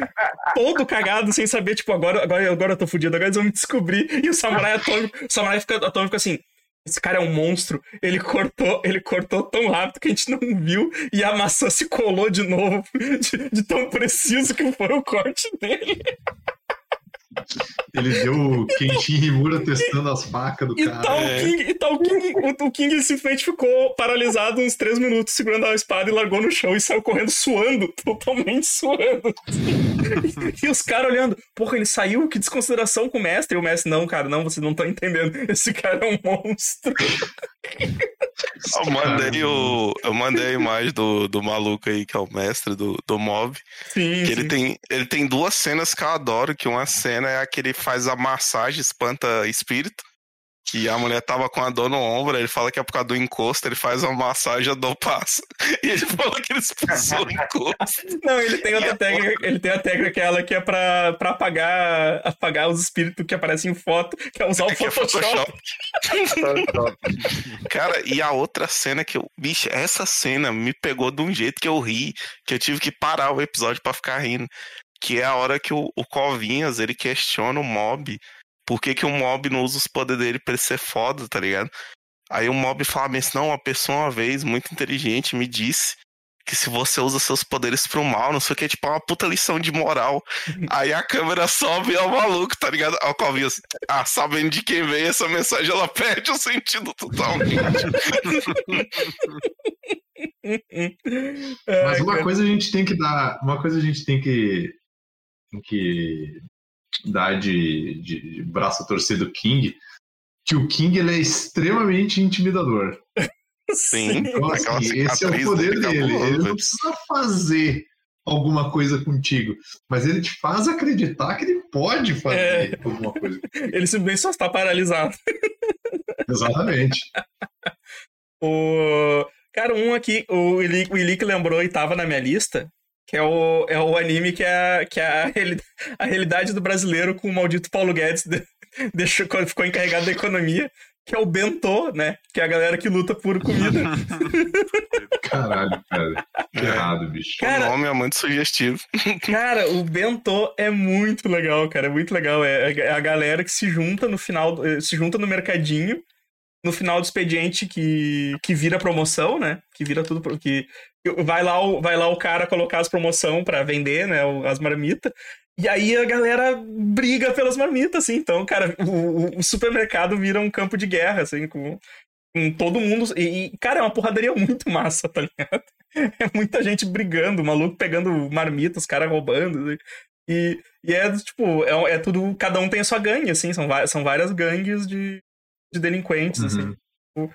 todo cagado, sem saber, tipo, agora, agora, agora eu tô fudido, agora eles vão me descobrir. E o samurai atômico, o samurai fica, atômico assim. Esse cara é um monstro. Ele cortou, ele cortou tão rápido que a gente não viu e a maçã se colou de novo, <laughs> de, de tão preciso que foi o corte dele. <laughs> Ele deu o Kenshin Himura testando as facas do E cara. tal É. King, e tal King, o, o King simplesmente ficou paralisado uns três minutos segurando a espada e largou no chão e saiu correndo suando, <laughs> totalmente suando. e os caras olhando, porra, ele saiu, que desconsideração com o mestre. E o mestre, não, cara, não, vocês não estão entendendo. Esse cara é um monstro. <laughs> Eu mandei, o, eu mandei a imagem do, do maluco aí, que é o mestre do, do mob. Sim, Que ele sim. tem, ele tem duas cenas que eu adoro, que uma cena é a que ele faz a massagem, espanta espírito. Que a mulher tava com a dor no ombro, ele fala que é por causa do encosto, ele faz uma massagem, a dor passa. E ele fala que ele expulsou o encosto. Não, ele tem outra a técnica, ele tem a técnica que é ela que é pra, pra apagar, apagar os espíritos que aparecem em foto, que é usar o <laughs> é Photoshop. Photoshop. Cara, e a outra cena que eu. Bicho, essa cena me pegou de um jeito que eu ri, que eu tive que parar o episódio pra ficar rindo. Que é a hora que o, o Covinhas ele questiona o mob. Por que, que o mob não usa os poderes dele pra ele ser foda, tá ligado? Aí o mob fala bem assim: não, uma pessoa uma vez muito inteligente me disse que se você usa seus poderes pro mal, não sei o que, tipo, é uma puta lição de moral. <laughs> Aí a câmera sobe e é o maluco, tá ligado? Aí o Covinhas, ah, sabendo de quem veio essa mensagem, ela perde o sentido totalmente. <laughs> Mas uma cara. coisa a gente tem que dar, uma coisa a gente tem que, tem que dar de, de, de braço a torcer do King, que o King ele é extremamente intimidador. <laughs> Sim, Então, assim, esse é o poder dele dele. Ele não precisa fazer alguma coisa contigo, mas ele te faz acreditar que ele pode fazer É. alguma coisa. <laughs> Ele simplesmente só está paralisado. Exatamente. <laughs> O... Cara, um aqui, o Ili, o Ili que lembrou e tava na minha lista, que é o, é o anime que é, que é a, reali- a realidade do brasileiro com o maldito Paulo Guedes de- <laughs> deixou, ficou encarregado da economia, que é o bentô, né? Que é a galera que luta por comida. <laughs> Caralho, cara. Que É. errado, bicho. Cara, o nome é muito sugestivo. <laughs> Cara, o bentô é muito legal, cara. É muito legal. É é a galera que se junta no final, eh, se junta no mercadinho, no final do expediente que, que vira promoção, né? Que vira tudo. pro- Que, vai, lá o, vai lá o cara colocar as promoção pra vender, né? As marmitas. E aí a galera briga pelas marmitas, assim. Então, cara, o, o- supermercado vira um campo de guerra, assim, com, com todo mundo. E, e, cara, é uma porradaria muito massa, tá ligado? <laughs> É muita gente brigando, maluco pegando marmitas, os caras roubando. assim. E, e é, tipo, é, é tudo. Cada um tem a sua gangue, assim. São, são várias gangues de, de delinquentes, assim. Uhum. Tipo,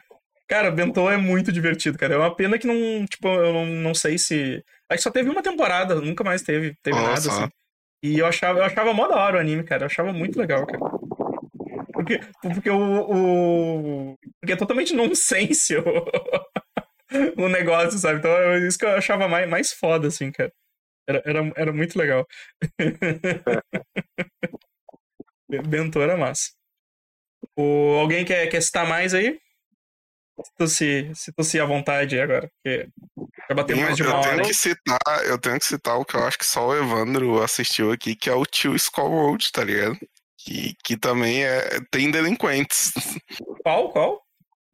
cara, Bentô é muito divertido, cara. É uma pena que não. Tipo, eu não, não sei se. Acho que só teve uma temporada, nunca mais teve, teve Nossa. nada, assim. E eu achava, eu achava mó da hora o anime, cara. Eu achava muito legal, cara. Porque, porque o, o. Porque é totalmente nonsense <laughs> o, o negócio, sabe? Então é isso que eu achava mais, mais foda, assim, cara. Era, era, era muito legal. <laughs> Bentô era massa. O, alguém quer, quer citar mais aí? Se tu se, se tu se à vontade agora. Porque já bateu Eu, mais de eu uma hora. tenho que citar, eu tenho que citar o que eu acho que só o Evandro assistiu aqui, que é o Tio Road, tá ligado? Que, que também é, tem delinquentes. Qual? Qual?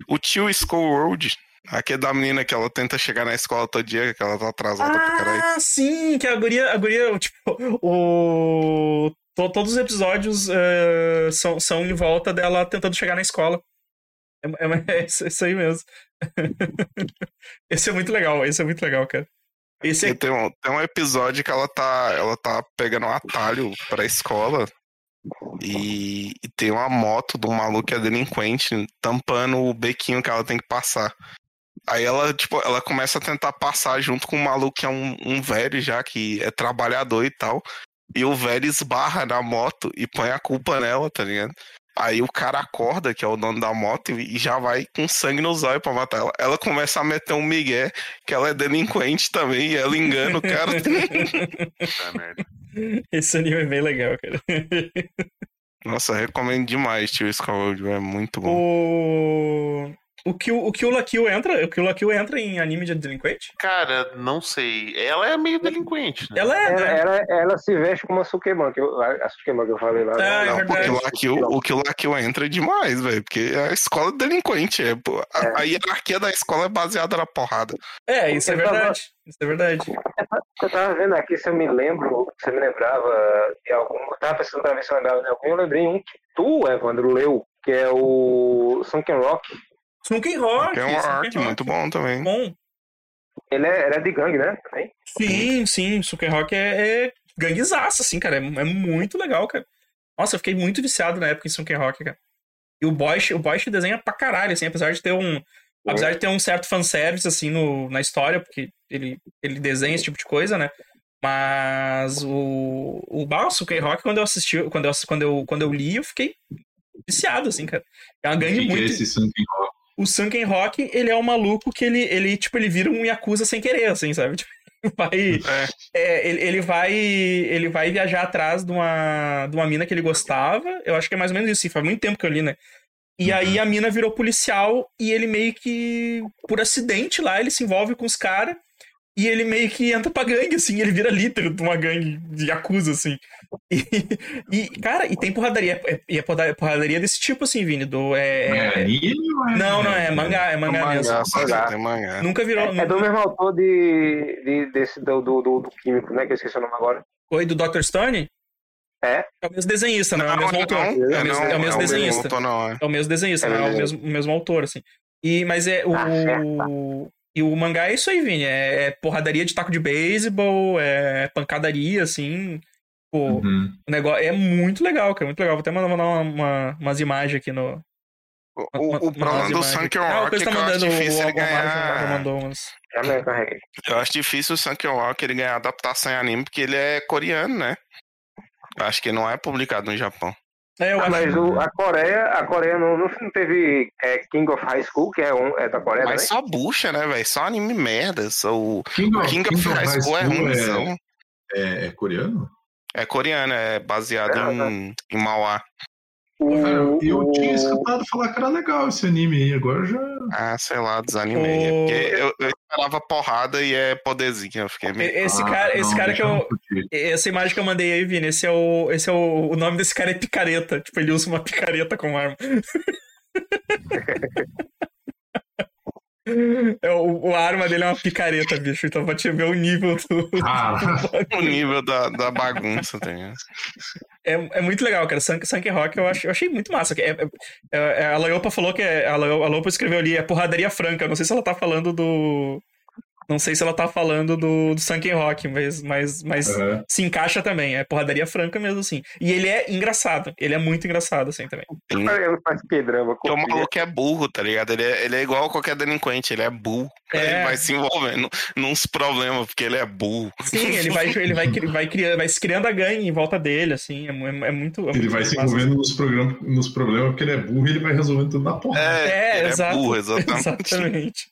O Tio Skull Road, aquele da menina que ela tenta chegar na escola todo dia, que ela tá atrasada pra caralho. Ah, sim, que a guria, a guria tipo, o... to- todos os episódios eh, são, são em volta dela tentando chegar na escola. É, é, é isso, isso aí mesmo. <laughs> esse é muito legal, esse é muito legal, cara. Esse é... tem um, tem um episódio que ela tá, ela tá pegando um atalho pra escola e, e tem uma moto de um maluco que é delinquente tampando o bequinho que ela tem que passar. Aí ela, tipo, ela começa a tentar passar junto com um maluco que é um, um velho já, que é trabalhador e tal. E o velho esbarra na moto e põe a culpa nela, tá ligado? Aí o cara acorda, que é o dono da moto, e já vai com sangue nos olhos pra matar ela. Ela começa a meter um migué, que ela é delinquente também, e ela engana o cara. <laughs> Esse anime é bem legal, cara. Nossa, recomendo demais, tio Skull, é muito bom. o... O Kill, o Kill la Kill entra, o Kill la Kill entra em anime de delinquente? Cara, não sei. Ela é meio delinquente, né? Ela é, Ela, né? ela, ela se veste como a Sukeman, que eu, a Sukeman que eu falei lá. Ah, é Não, verdade. porque lá que o, o que lá que eu entra é demais, velho. Porque a escola é delinquente. É, a, É. a hierarquia da escola é baseada na porrada. É, isso é verdade. Isso é verdade. Eu tava vendo aqui se eu me lembro, se eu me lembrava de algum. Eu tava pensando pra ver se eu lembrava de algum. Eu lembrei um que tu, Evandro, leu, que é o Sunken Rock. Sunken Rock. É um Sunken arc Rock. muito bom também. Bom. Ele é, ele é de gangue, né? Também. Sim, sim. Sunken Rock é, é ganguezaço, assim, cara. É, é muito legal, cara. Nossa, eu fiquei muito viciado na época em Sunken Rock, cara. E o Bosch, o Bosch desenha pra caralho, assim, apesar de ter um. Apesar de ter um certo fanservice, assim, no, na história, porque ele, ele desenha esse tipo de coisa, né? Mas o. O bah, o Rock, quando eu assisti, quando eu, quando, eu, quando eu li, eu fiquei viciado, assim, cara. É uma gangue é muito. esse Sunken Rock? O Sunken Rock, ele é um maluco que ele, ele tipo, ele vira um Yakuza sem querer, assim, sabe? <laughs> Tipo, vai, É, é, ele, ele vai ele vai viajar atrás de uma, de uma mina que ele gostava, eu acho que é mais ou menos isso, sim, faz muito tempo que eu li, né? E Uhum. aí a mina virou policial e ele meio que, por acidente lá, ele se envolve com os caras e ele meio que entra pra gangue, assim, ele vira líder de uma gangue de Yakuza, assim. E, e, cara, e tem porradaria, é- e é porra- porradaria desse tipo, assim, Vini, do... É É, é... não, não, é mangá, é mangá, mangá, mesmo. Mangá. tem mangá. Nunca virou. É, é do mesmo autor de, de, desse, do, do, do, do Químico, né? Que eu esqueci o nome agora. Oi, do Dr. Stone? É. É o mesmo desenhista, não, é o mesmo Não, autor. não, é, o mesmo, é o mesmo desenhista. autor, não, é. É o mesmo desenhista, É não é o mesmo. mesmo, o mesmo autor, assim. E, mas é o. E o mangá é isso aí, Vini. É, é porradaria de taco de beisebol, é pancadaria, assim. Pô, Uhum. o negócio é muito legal, cara. Muito legal. Vou até mandar mandar uma, uma- umas imagens aqui no. O, uma- o, problema do Sunken que tá eu acho mandando difícil o ele ganhar. Eu acho difícil o Sunken Rock ele ganhar adaptação em anime, porque ele é coreano, né? Eu acho que não é publicado no Japão. É, eu Ah, acho. mas o, a Coreia, a Coreia não, não teve é, King of High School, que é, um, é da Coreia, Mas né? só bucha, né, velho? Só anime merda. Só o King of, King of High School é ruimzão. é, é coreano? É coreano, é baseado É, em, em Mauá. Cara, eu o- tinha escutado falar que era legal esse anime aí, agora já. Ah, sei lá, desanimei. É O- porque eu, eu esperava porrada e é poderzinho. Eu fiquei meio. Esse Ah, cara, esse não, cara que eu. Essa imagem que eu mandei aí, Vini, esse é o. Esse é o. O nome desse cara é picareta. Tipo, ele usa uma picareta como arma. <laughs> É, o, a arma dele é uma picareta, bicho. Então pra te ver o nível do. Cara, O nível da, da bagunça, tá ligado? É, é muito legal, cara. Sunk, Sunk Rock eu, ach, eu achei muito massa. É, é- é- a Laiopa falou que. É, a Laiopa escreveu ali, é porradaria franca. Eu não sei se ela tá falando do. Não sei se ela tá falando do, do Sunken Rock, mas, mas, mas é, se encaixa também. É porradaria franca mesmo, assim. E ele é engraçado. Ele é muito engraçado, assim, também. Ele faz que drama. Porque o maluco é burro, tá ligado? Ele é, ele é igual a qualquer delinquente, ele é burro. É. Ele vai se envolvendo nos problemas, porque ele é burro. Sim, ele vai, ele vai, vai, criando, vai se criando a gangue em volta dele, assim. É, mu- é muito. é ele muito vai se envolvendo nos, program- nos problemas porque ele é burro e ele vai resolvendo tudo na porra. É, ele exato. é burro, exatamente. <laughs> Exatamente.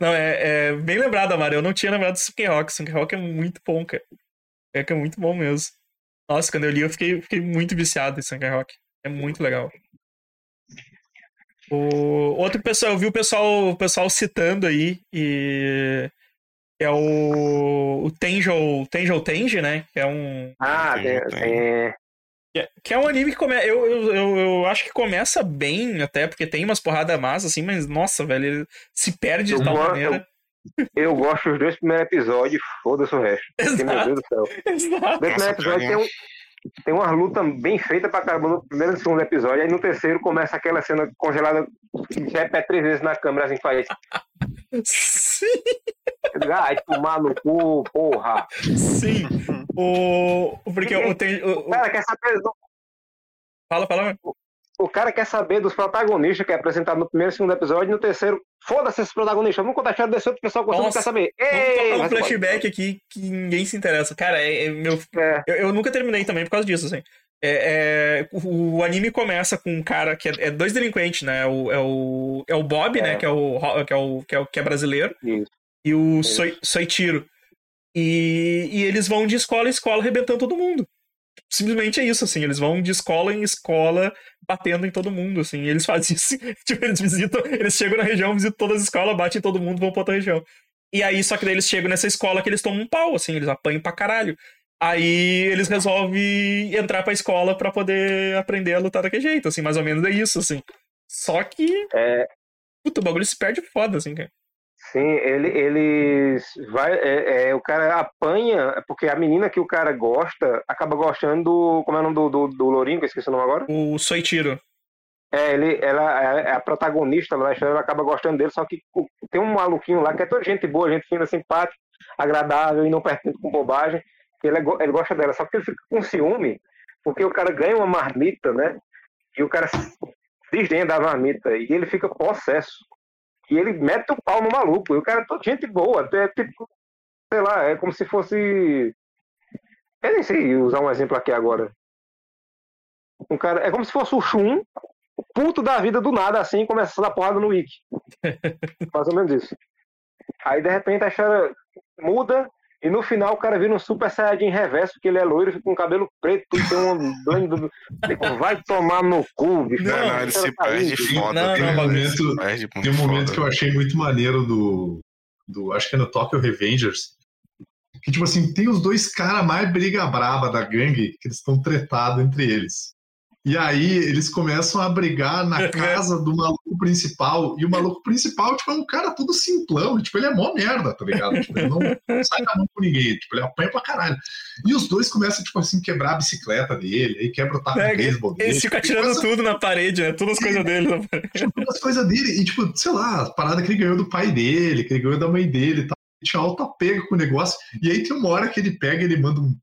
Não, é, é bem lembrado, Amaro. Eu não tinha lembrado do Sunken Rock. Sunken Rock é muito bom, cara. É que é muito bom mesmo. Nossa, quando eu li, eu fiquei, fiquei muito viciado em Sunken Rock. É muito legal. O outro pessoal, eu vi o pessoal, o pessoal citando aí e é o, o Tenjo, Tenjo Tenji, né? Que é um Ah, Tem, é- que é um anime que come... eu, eu, eu, eu acho que começa bem, até, porque tem umas porradas massas, assim, mas nossa, velho, ele se perde de tal maneira. Eu gosto dos dois primeiros episódios, foda-se o resto. Porque, meu Deus do céu. Exato. No primeiro Nossa, episódio tem, um, tem uma luta bem feita pra caramba no primeiro e segundo episódio. Aí no terceiro começa aquela cena congelada que repete três vezes na câmera, assim, faz. Sim, Ai, tomar no cu, porra. sim. O... Porque o, tem... o, cara quer saber. Fala, fala. O cara quer saber dos protagonistas que é apresentado no primeiro e segundo episódio, e no terceiro, foda-se esses protagonistas. Vamos contar a história desse outro pessoal que você não quer saber. Vamos Ei, tocar um flashback aqui que ninguém se interessa. Cara, é, é meu... É, eu, eu nunca terminei também por causa disso, assim. É, é, o, o anime começa com um cara que é, é dois delinquentes, né? O, é, o, é o Bob, É. né? Que é o, que é o, que é o que é brasileiro. isso. e o Isso. Soi- Soichiro. E, e eles vão de escola em escola arrebentando todo mundo. Simplesmente é isso, assim. Eles vão de escola em escola batendo em todo mundo, assim. Eles <laughs> fazem isso. tipo, eles visitam, eles chegam na região, visitam todas as escolas, batem em todo mundo, vão pra outra região. E aí, só que daí eles chegam nessa escola que eles tomam um pau, assim, eles apanham pra caralho. Aí eles resolvem entrar pra escola pra poder aprender a lutar daquele jeito, assim, mais ou menos é isso, assim. Só que. É. Puta, o bagulho se perde foda, assim, cara. Sim, ele, eles vai, é, é, o cara apanha, porque a menina que o cara gosta acaba gostando do. Como é o nome do, do, do Lourinho, que eu esqueci o nome agora? O Soichiro. É, ele, ela é a protagonista da história, ela acaba gostando dele, só que tem um maluquinho lá que é toda gente boa, gente fina, simpática, agradável e não pertence com bobagem. Ele, é ele gosta dela, só que ele fica com ciúme, porque o cara ganha uma marmita, né? E o cara desdenha da marmita e ele fica possesso. E ele mete o pau no maluco. E o cara é toda gente boa, é tipo, sei lá, é como se fosse. Eu nem sei usar um exemplo aqui agora. Um cara, é como se fosse o Shun, puto da vida do nada, assim, começa a dar porrada no Wiki. <laughs> Mais ou menos isso. Aí de repente a história muda e no final o cara vira um super saiyajin reverso, que ele é loiro, fica com cabelo preto e tem um blando. Vai tomar no cu, bicho. Não, Não, ele se perde foda. Não, Tem não, um momento, Perde tem um momento foda. que eu achei muito maneiro do, do. Acho que é no Tokyo Revengers. Que, tipo assim, tem os dois caras mais briga braba da gangue, que eles estão tretados entre eles. E aí eles começam a brigar na <laughs> casa do maluco principal. E o maluco principal, tipo, é um cara todo simplão. Tipo, ele é mó merda, tá ligado? Tipo, ele não, não <laughs> sai da mão com ninguém. Tipo, ele apanha pra caralho. E os dois começam, tipo assim, quebrar a bicicleta dele. Aí quebra o taco É, de beisebol dele. Eles ficam Tipo, atirando começa- tudo na parede, né? Todas as coisas dele. na parede. tipo, as coisas dele, e tipo, sei lá, as paradas que ele ganhou do pai dele, que ele ganhou da mãe dele e tal. Ele Tinha alta pega com o negócio. E aí tem uma hora que ele pega e ele manda um.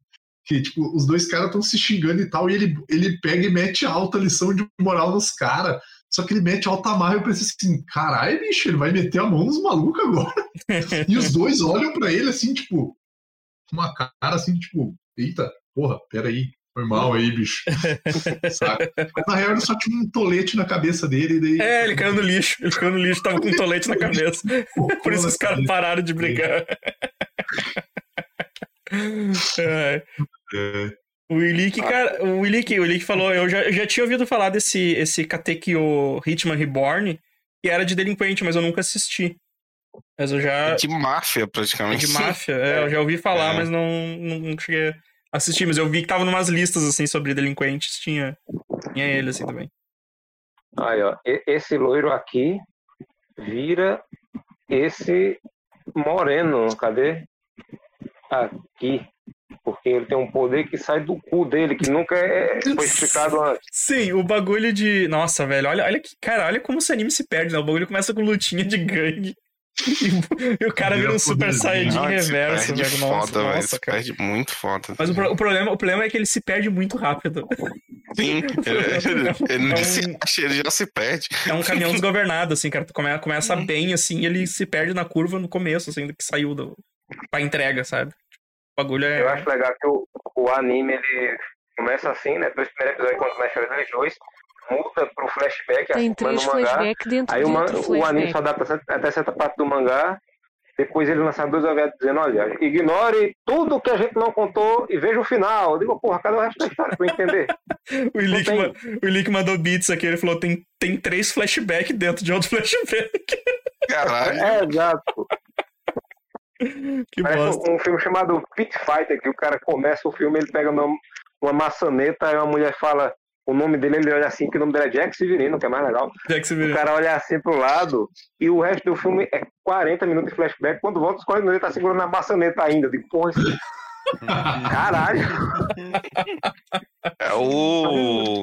Que, tipo, os dois caras estão se xingando e tal, e ele, ele pega e mete alta lição de moral nos caras. Só que ele mete alta marra e eu pensei assim, caralho, bicho, ele vai meter a mão nos malucos agora. <laughs> e os dois olham pra ele assim, tipo, com uma cara assim, tipo, eita, porra, peraí, foi mal aí, bicho. <laughs> Saca? Mas na real ele só tinha um tolete na cabeça dele. E daí, É, ele caiu no lixo. Ele caiu no lixo, tava com um tolete na <laughs> cabeça. Por isso os caras pararam de brigar. É. É. O Willick, cara, o Willick, o Willick falou, eu já, eu já tinha ouvido falar desse esse Katekyo Hitman Reborn, que era de delinquente, mas eu nunca assisti. Mas eu já. É de máfia, É praticamente. de máfia, é, eu já ouvi falar, É. mas não, não, não cheguei a assistir. Mas eu vi que tava numas listas, assim, sobre delinquentes, tinha, tinha ele, assim, também. Aí, ó, esse loiro aqui vira esse moreno, cadê? Aqui. Porque ele tem um poder que sai do cu dele, que nunca é, foi <laughs> explicado antes. Sim, o bagulho de. Nossa, velho, olha, olha que. Cara, olha como esse anime se perde, né? O bagulho começa com lutinha de gangue. <laughs> E, o cara vira um super saiyajin ele reverso, velho. Nossa, foda, velho. nossa, Se cara. perde muito foda. Mas o, pro- o problema, o problema é que ele se perde muito rápido. Sim, <laughs> ele, ele nem É um- se acha, ele já se perde. É um caminhão desgovernado, assim, cara. Tu come- começa Uhum. bem, assim, e ele se perde na curva no começo, assim, do que saiu do, pra entrega, sabe? O bagulho é. Eu acho legal que o, o anime ele começa assim, né? Dois primeiros episódios, quando começa eles dois, muda pro flashback, assim Tem é três no mangá. flashbacks dentro Aí de o, outro o anime só dá até certa parte do mangá. Depois ele lança dois OVA dizendo, olha, ignore tudo que a gente não contou e veja o final. Eu digo, porra, cadê <laughs> o resto da história pra eu entender? O Ilick, tem. ma- o Ilick mandou beats aqui, ele falou: tem, tem três flashbacks dentro de outro <laughs> flashback. Caralho. é, exato. <laughs> que Parece bosta. um, um filme chamado Pit Fighter, que o cara começa o filme, ele pega uma, uma maçaneta, aí uma mulher fala o nome dele, ele olha assim, que o nome dele é Jack Severino, que é mais legal. Que você O cara olha assim pro lado e o resto do filme é 40 minutos de flashback. Quando volta, os 40 minutos ele tá segurando a maçaneta ainda. Eu digo, porra, esse... <laughs> caralho. É o.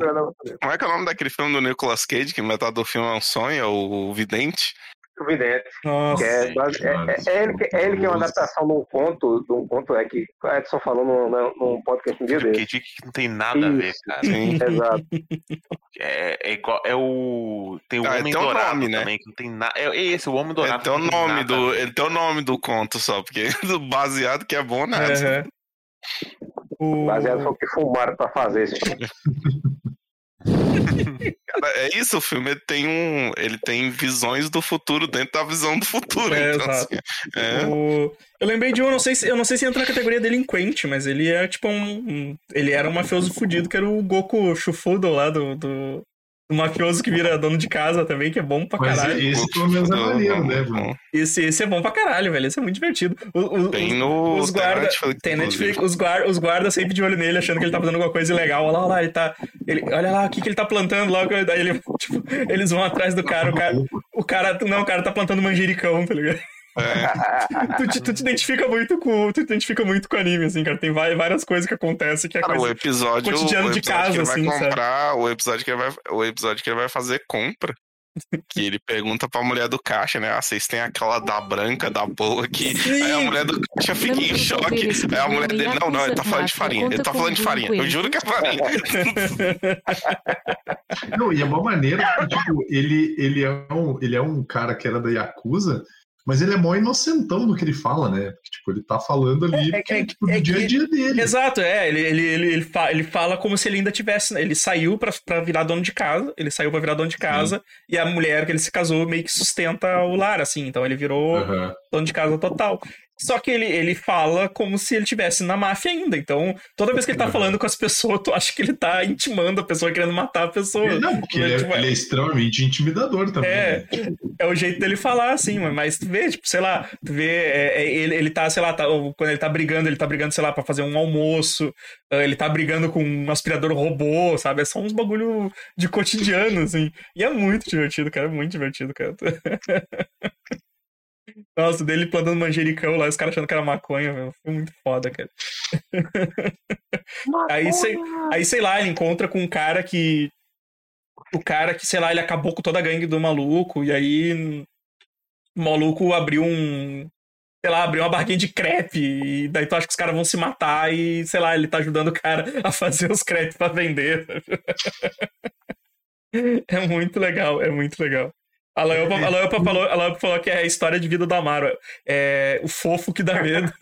Como é que é o nome daquele filme do Nicolas Cage, que metade do filme é um sonho, é o Vidente? Evidente. Que Nossa. é, base- é, é- é ele, que, é ele que é uma adaptação de um conto, de um conto é que o Edson falou num, num- podcast um dia dele. diz que não tem nada a ver, Isso. cara. Sim. Exato. É, é igual. É o. Tem o Ah, Homem tem o Dourado nome, né? também, que não tem nada. É esse, o Homem Dourado. Ele tem o nome nada do. Ele tem o nome do conto só, porque <laughs> do baseado que é bom nada. Aham. O... Baseado foi o que fumaram pra fazer esse filme. <laughs> Cara, é isso, o filme ele tem um. Ele tem visões do futuro dentro da visão do futuro. É, então, exato. assim, é. O- Eu lembrei de um, eu não sei se, eu não sei se entra na categoria delinquente, mas ele é tipo um. um- ele era um mafioso fudido, que era o Goku Shufudo lá do, do, do mafioso que vira dono de casa também, que é bom pra Mas caralho. esse pelo menos é maneiro, né? Esse, esse é bom pra caralho, velho. Esse é muito divertido. O- o- Tem os- no. os guarda, Netflix, tem. Netflix, os, guarda, os guardas sempre de olho nele, achando que ele tá fazendo alguma coisa ilegal. Olha lá, olha lá, ele tá. Ele, olha lá, o que, que ele tá plantando lá. Daí ele, <laughs> tipo, eles vão atrás do cara. O cara, o cara. Não, o cara tá plantando manjericão, tá ligado? É. <laughs> Tu te, tu te identifica muito com. Tu te identifica muito com o anime, assim, cara. Tem vai- várias coisas que acontecem que é Cara, o coisa. episódio, cotidiano o de episódio casa, que ele vai assim, sabe? comprar, o episódio que ele vai, o episódio que ele vai fazer compra. <laughs> Que ele pergunta pra mulher do caixa, né? Ah, vocês têm aquela da branca, da boa aqui. Aí a mulher do caixa fica em choque. Aí a mulher dele, não, não, ele tá falando de farinha. Ele tá falando de farinha. Eu juro que é farinha. <laughs> Não, e é uma maneira que, tipo, ele, ele, é um, ele é um cara que era da Yakuza, mas ele é mó inocentão no que ele fala, né? Tipo, ele tá falando ali É- é- que é, tipo, é do que- dia a dia dele. Exato, é. Ele, ele, ele, ele, fa- ele fala como se ele ainda tivesse. né, Ele saiu pra, pra virar dono de casa. Ele saiu pra virar dono de casa. E a mulher que ele se casou meio que sustenta o lar, assim. Então ele virou Aham. dono de casa total. Só que ele, ele fala como se ele estivesse na máfia ainda. Então, toda vez que ele tá Uhum. falando com as pessoas, tu acha que ele tá intimando a pessoa, querendo matar a pessoa. Não, porque ele é, Tipo, ele é extremamente intimidador também. É, né? é o jeito dele falar, assim, mas- tu vê, tipo, sei lá, tu vê, é, é, ele, ele tá, sei lá, tá- quando ele tá brigando, ele tá brigando, sei lá, pra fazer um almoço, ah, ele tá brigando com um aspirador robô, sabe? É só uns bagulho de cotidiano, assim. E é muito divertido, cara, é muito divertido, cara. <laughs> Nossa, dele plantando manjericão lá, os caras achando que era maconha, meu. Foi muito foda, cara. <laughs> Aí, sei, aí, sei lá, ele encontra com um cara que. O cara que, sei lá, ele acabou com toda a gangue do maluco, e aí. O maluco abriu um. Sei lá, abriu uma barquinha de crepe, e daí tu acha que os caras vão se matar, e, sei lá, ele tá ajudando o cara a fazer os crepes pra vender. <laughs> É muito legal, é muito legal. A Laiopa, a Laiopa falou, a Laiopa falou que é a história de vida do Amaro. É o fofo que dá medo.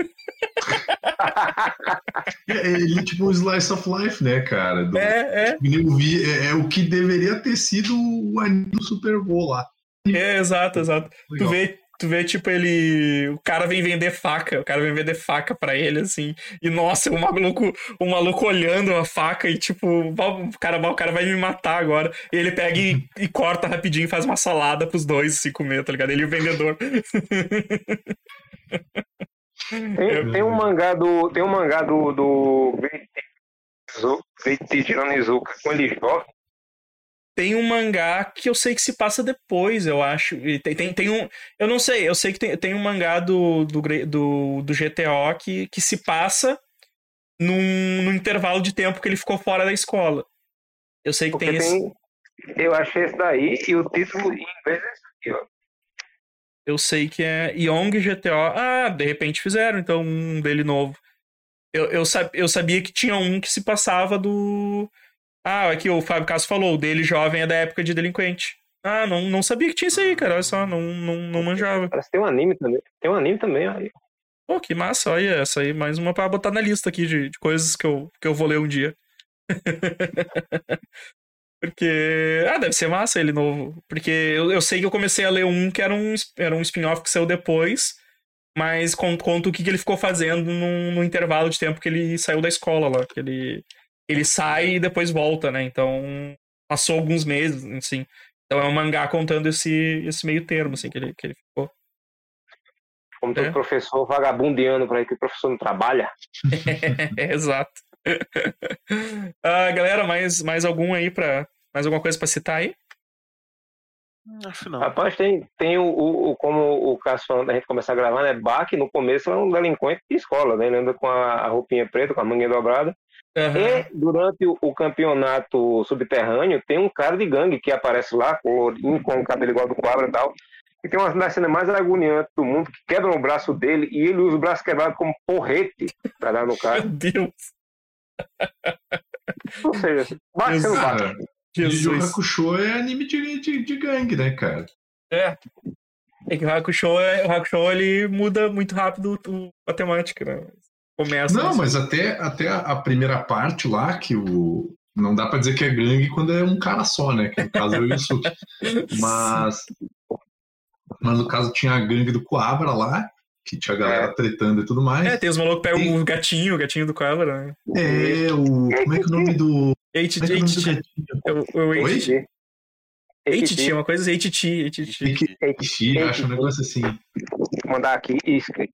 É, Ele tipo um slice of life, né, cara? Do- É, é. Eu vi, é, é o que deveria ter sido o anime do Super Bowl lá. É, exato, exato. Tu Legal. vê, tu vê, tipo, ele. O cara vem vender faca. O cara vem vender faca pra ele, assim. E nossa, o maluco, o maluco olhando a faca e, tipo, o cara, o cara vai me matar agora. E ele pega e, e corta rapidinho e faz uma salada pros dois se comer, tá ligado? Ele e o vendedor. Tem, tem um mangá do. Tem um mangá do. do Veiichi Jironizuka com ele jovem. Tem um mangá que eu sei que se passa depois, eu acho. E tem, tem, tem um. Eu não sei, eu sei que tem, tem um mangá do, do, do, do GTO que, que se passa num, num intervalo de tempo que ele ficou fora da escola. Eu sei que Porque tem esse. Eu achei esse daí e o título em inglês é aqui, ó. Eu sei que é Young GTO. Ah, de repente fizeram, então, um dele novo. Eu, eu, eu sabia que tinha um que se passava do. Ah, aqui o Fábio Castro falou, o dele jovem é da época de delinquente. Ah, não, não sabia que tinha isso aí, cara. Olha só, não, não, não manjava. Parece que tem um anime também. Tem um anime também aí. Pô, que massa, olha essa aí, mais uma pra botar na lista aqui de, de coisas que eu, que eu vou ler um dia. <laughs> Porque. Ah, deve ser massa ele novo. Porque eu, eu sei que eu comecei a ler um que era um, era um spin-off que saiu depois, mas con- conta o que, que ele ficou fazendo no, no intervalo de tempo que ele saiu da escola lá. Que ele, ele sai e depois volta, né? Então. Passou alguns meses, assim. Então é um mangá contando esse, esse meio termo, assim, que ele, que ele ficou. Como todo É. professor vagabundiano por aí que o professor não trabalha. É, <laughs> exato. <laughs> Ah, galera, mais, mais algum aí pra. Mais alguma coisa pra citar aí? Acho não. Rapaz, tem, tem o, o, o- como o Cássio falando da gente começar a gravar, né? Bach, no começo, é um delinquente de escola, né? Ele anda com a, a roupinha preta, com a manguinha dobrada. Aham. E durante o, o campeonato subterrâneo, tem um cara de gangue que aparece lá, colorinho, com o cabelo igual do quadro e tal. E tem uma das cenas mais agoniantes do mundo, que quebra o braço dele e ele usa o braço quebrado como porrete pra dar no cara. <laughs> Meu Deus. Ou seja, bate não bate. Yu. Hakusho é anime de, de, de gangue, né, cara? É. É que o Hakusho, é- o Hakusho ele muda muito rápido o- a temática, né? Começa. Não, assim. mas até, até a primeira parte lá, que o. Não dá pra dizer que é gangue quando é um cara só, né? Que no caso é o Yusuke. <laughs> Mas. Mas no caso tinha a gangue do Coabra lá, que tinha a galera tretando e tudo mais. É, tem os malucos que pegam Tem- o gatinho, o gatinho do Cobra, né? É, o. Como é que é o nome do. HT, Como é é o do HT. É é? HT. HT, HT, uma coisa HT, HT. Ixi, acho um negócio assim. mandar aqui, escrito.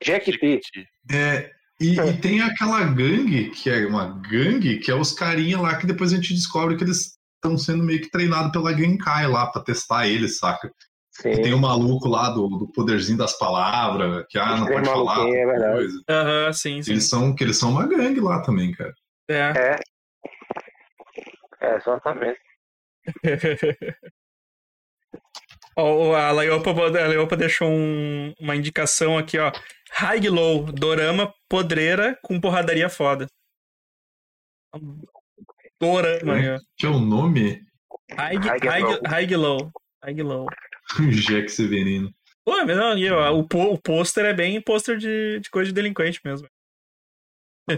Ekiti. Jequiti. É, e, e <laughs> tem aquela gangue, que é uma gangue, que é os carinha lá que depois a gente descobre que eles estão sendo meio que treinados pela Genkai lá pra testar eles, saca? E tem Sim. o maluco lá do, do poderzinho das palavras, que ah, não pode falar. é verdade. Aham, sim, sim. Eles são, que eles são uma gangue lá também, cara. É. É. É, exatamente. <laughs> Ó, a Laiopa, a Laiopa deixou um- uma indicação aqui, ó. High Low, dorama podreira com porradaria foda. Dorama, ó. Que é o nome? High, High high, Low. high Low. High <laughs> Low. Jack Severino. Pô, mas não, e, ó, o, pô- o pôster é bem pôster de, de coisa de delinquente mesmo. É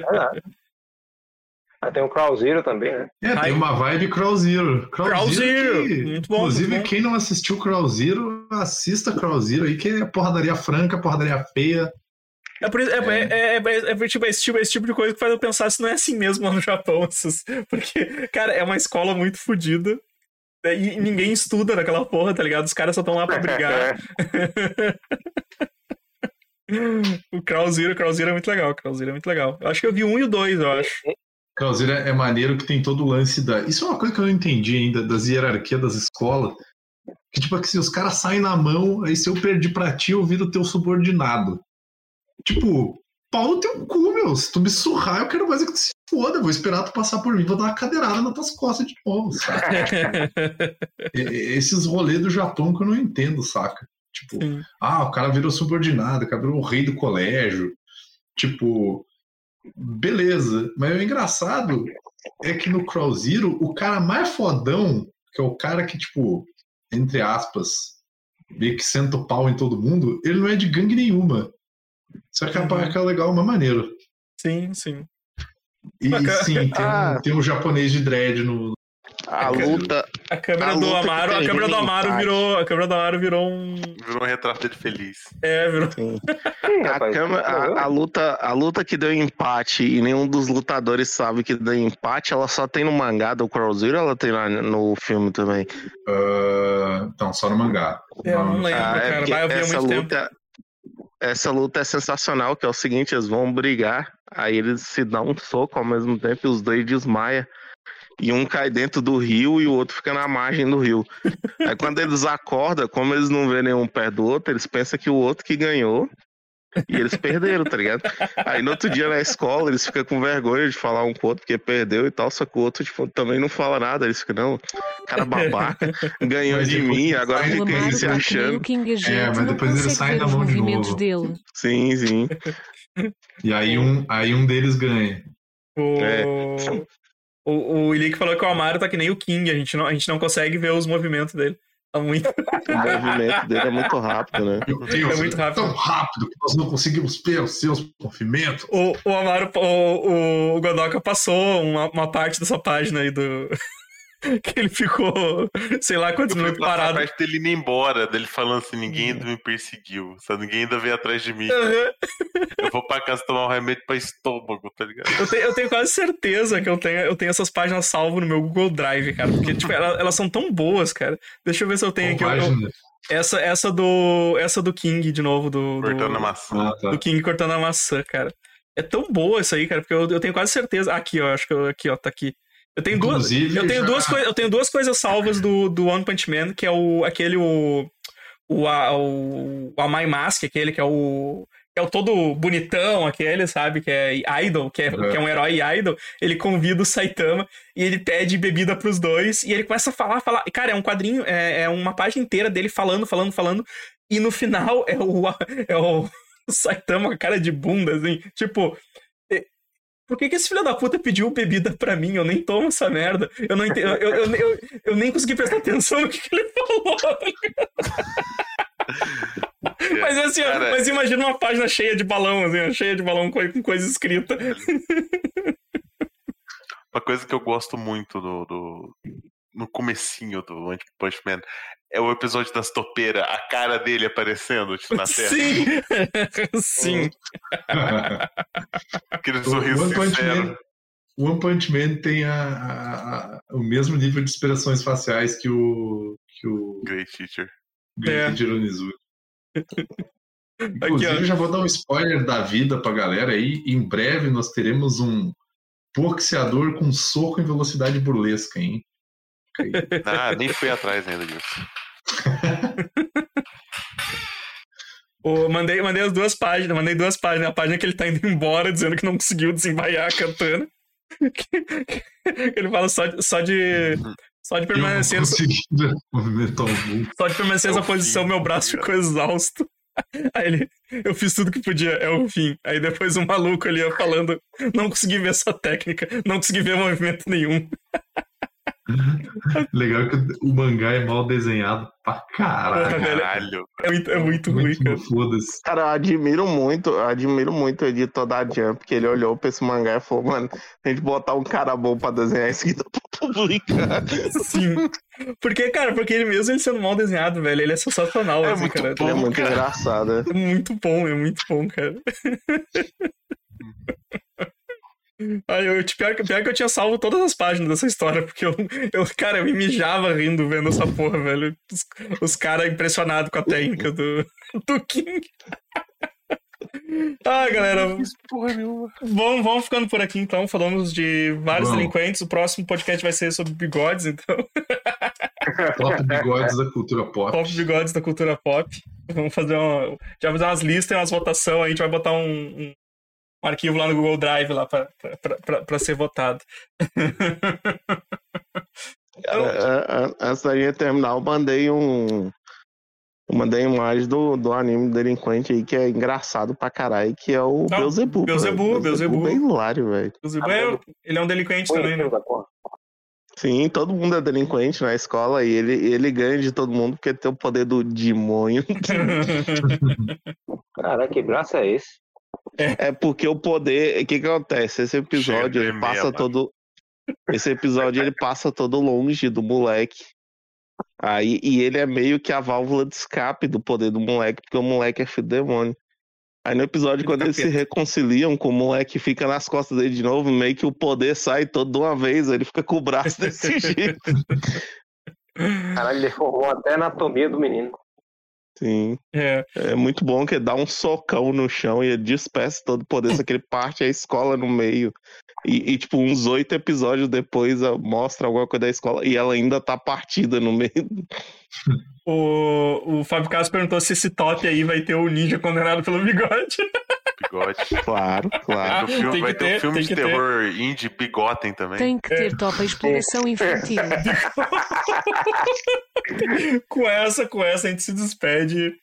verdade. Ah, tem o Krauziro também, né? É, tem uma vibe Crow Zero. Crow Crow Zero, Zero, que- muito bom, Inclusive, muito bom. quem não assistiu Crow Zero, assista Crow Zero aí, que é porradaria franca, porradaria feia. É, por isso, é, é, é, é- é tipo, esse, tipo, esse tipo de coisa que faz eu pensar se não é assim mesmo lá no Japão. <laughs> essas- Porque, cara, é uma escola muito fodida. né, E ninguém estuda naquela porra, tá ligado? Os caras só estão lá pra brigar. <laughs> <laughs> o Krauzira, o é muito legal. O é muito legal. Eu acho que eu vi um e o dois, eu acho. Zero é maneiro que tem todo o lance da. Isso é uma coisa que eu não entendi ainda, das hierarquias das escolas. Que, tipo, que se os caras saem na mão, aí se eu perdi pra ti, eu viro teu subordinado. Tipo, pau no teu cu, meu. Se tu me surrar, eu quero mais é que tu se foda. Vou esperar tu passar por mim, vou dar uma cadeirada nas tuas costas de novo, saca? <laughs> Esses rolês do Japão que eu não entendo, saca? Tipo, Sim. ah, o cara virou subordinado, o cara virou o rei do colégio. Tipo, beleza. Mas o engraçado é que no Crow Zero, o cara mais fodão, que é o cara que, tipo, entre aspas, meio que senta o pau em todo mundo, ele não é de gangue nenhuma. Só que é Uhum. é legal, uma maneira. sim, sim. E sim, tem, Ah. um, tem um japonês de dread no A luta. A câmera A do Amaro, a câmera do Amaro empate. virou, a câmera do Amaro virou um, Virou um retrato dele feliz. é, virou Sim. Ih, A, rapaz, câmera- a- a luta, a luta que deu empate e nenhum dos lutadores sabe que deu empate, ela só tem no mangá do Crow Zero ela tem lá no filme também? Ah, então, só no mangá. É, eu não lembro, Ah, é cara, porque mas eu vi há essa muito tempo. luta, essa luta é sensacional, que é o seguinte, eles vão brigar, aí eles se dão um soco ao mesmo tempo e os dois desmaiam. E um cai dentro do rio e o outro fica na margem do rio. Aí quando eles acordam, como eles não vê nenhum perto do outro, eles pensam que o outro que ganhou e eles perderam, tá ligado? Aí no outro dia na escola, eles ficam com vergonha de falar um com o outro porque perdeu e tal, só que o outro tipo, também não fala nada. Eles ficam, não, cara babaca, ganhou Mas de mim, eles agora saem, fica se achando. É, mas depois ele consegue sai ver na os mão de novo. dele. Sim, sim. E aí um, aí um deles ganha. O, É. o, o Ilick falou que o Amaro tá que nem o King, a gente não, a gente não consegue ver os movimentos dele. Tá muito. O movimento dele é muito rápido, né? Meu Deus, É muito rápido. tão rápido que nós não conseguimos ver os seus movimentos. O, o Amaro, o, o Godoka passou uma, uma parte dessa página aí do. <laughs> que ele ficou, sei lá quantos minutos passar a parado. parte dele indo embora, dele falando assim, ninguém ainda me perseguiu, só ninguém ainda veio atrás de mim. Aham. Eu vou pra casa tomar um remédio pra estômago, tá ligado? Eu tenho, eu tenho quase certeza que eu tenho, eu tenho essas páginas salvo no meu Google Drive, cara. Porque, tipo, elas, elas são tão boas, cara. Deixa eu ver se eu tenho aqui. eu- essa, essa do. Essa do King de novo, do. do- Cortando a maçã. Ah, tá. do King cortando a maçã, cara. É tão boa isso aí, cara, porque eu, eu tenho quase certeza. Aqui, ó, acho que eu, aqui, ó, tá aqui. Eu tenho duas. Inclusive, Eu tenho, já- duas coi- eu tenho duas coisas salvas do, do One Punch Man, que é o aquele o o a- o, o Amai Mask, aquele que é o que é o todo bonitão, aquele, sabe, que é idol, que é, Uhum. que é um herói idol. Ele convida o Saitama e ele pede bebida pros dois e ele começa a falar, falar. E, Cara, é um quadrinho, é, é uma página inteira dele falando, falando, falando. E no final é o <laughs> é o Saitama com a cara de bunda, assim, tipo. Por que, que esse filho da puta pediu bebida pra mim? Eu nem tomo essa merda. Eu não entendo. Eu, eu, eu, eu nem consegui prestar atenção no que, que ele falou. <laughs> Mas assim, Cara, mas imagina uma página cheia de balão, assim, cheia de balão com, coisa escrita. Uma coisa que eu gosto muito do, do- no comecinho do One Punch Man é o episódio das topeiras, a cara dele aparecendo tipo, na terra. Sim! <laughs> Sim. <laughs> Aquele sorriso One Punch sincero. Man, One Punch Man tem a- a- a- o mesmo nível de expressões faciais que o, que o Great teacher. É. Great Onizuki. <laughs> Aqui, Inclusive, ó. já vou dar um spoiler da vida pra galera aí. Em breve nós teremos um boxeador com soco em velocidade burlesca, hein? Ah, nem fui atrás ainda disso. O- mandei, mandei as duas páginas, mandei duas páginas. A página que ele tá indo embora, dizendo que não conseguiu desembaiar a katana. <laughs> ele fala só de. Só de, só de permanecer, só de permanecer É nessa posição, fim, meu braço tá ficou exausto. <laughs> Aí ele, eu fiz tudo que podia, é o fim. Aí depois o maluco ali falando, não consegui ver essa técnica, não consegui ver movimento nenhum. <laughs> <laughs> Legal que o mangá é mal desenhado pra caralho. Caralho. É muito, é muito ruim, cara. Foda-se. Cara, eu admiro muito, eu admiro muito o editor da Jump, que ele olhou pra esse mangá e falou, mano, a gente botar um cara bom pra desenhar isso aqui dá <laughs> pra publicar. Sim. Porque, cara, porque ele mesmo ele sendo mal desenhado, velho, ele é sensacional, É assim, muito cara. bom. Ele é muito cara. engraçado. É muito bom, é muito bom, cara. <laughs> Aí eu, pior, que- pior que eu tinha salvo todas as páginas dessa história, porque eu, eu cara, eu me mijava rindo vendo essa porra, velho. Os, os caras impressionados com a técnica do, do King. <laughs> Ah, galera, Porra nenhuma. vamos, vamos ficando por aqui então. Falamos de vários Vamos. delinquentes. O próximo podcast vai ser sobre bigodes, então. <laughs> Top bigodes da cultura pop. Pop bigodes da cultura pop. Vamos fazer uma. Já fazer umas listas e umas votações. A gente vai botar um, um, um arquivo lá no Google Drive lá pra ser votado. Cara, antes da gente terminar, eu mandei um. Eu mandei imagem do, do anime delinquente aí que é engraçado pra caralho, que é o Não, Beelzebub. Beelzebub, velho. Beelzebub. é hilário, velho. Inclusive, é- ele é um delinquente também, né? Sim, todo mundo é delinquente na escola e ele, ele ganha de todo mundo porque tem o poder do demônio. <laughs> Caraca, que braço é esse? É porque o poder. O que, que acontece? Esse episódio ele passa todo. Esse episódio ele passa todo longe do moleque. Aí, e ele é meio que a válvula de escape do poder do moleque, porque o moleque é filho do demônio. Aí no episódio, quando eles se reconciliam com o moleque fica nas costas dele de novo, meio que o poder sai todo de uma vez, ele fica com o braço <laughs> desse jeito. Caralho, ele formou até a anatomia do menino. Sim. É. É muito bom que dá um socão no chão e despeça todo o poder, só que ele parte a escola no meio. E, e, tipo, uns oito episódios depois mostra alguma coisa da escola e ela ainda tá partida no meio. O, o Fábio Castro perguntou se esse top aí vai ter o ninja condenado pelo bigode. <laughs> Bigode. Claro, claro. No filme, Tem que vai ter, ter, um filme de que ter. terror indie Bigotem também. Tem que ter top a exploração infantil. <laughs> com essa, com essa a gente se despede.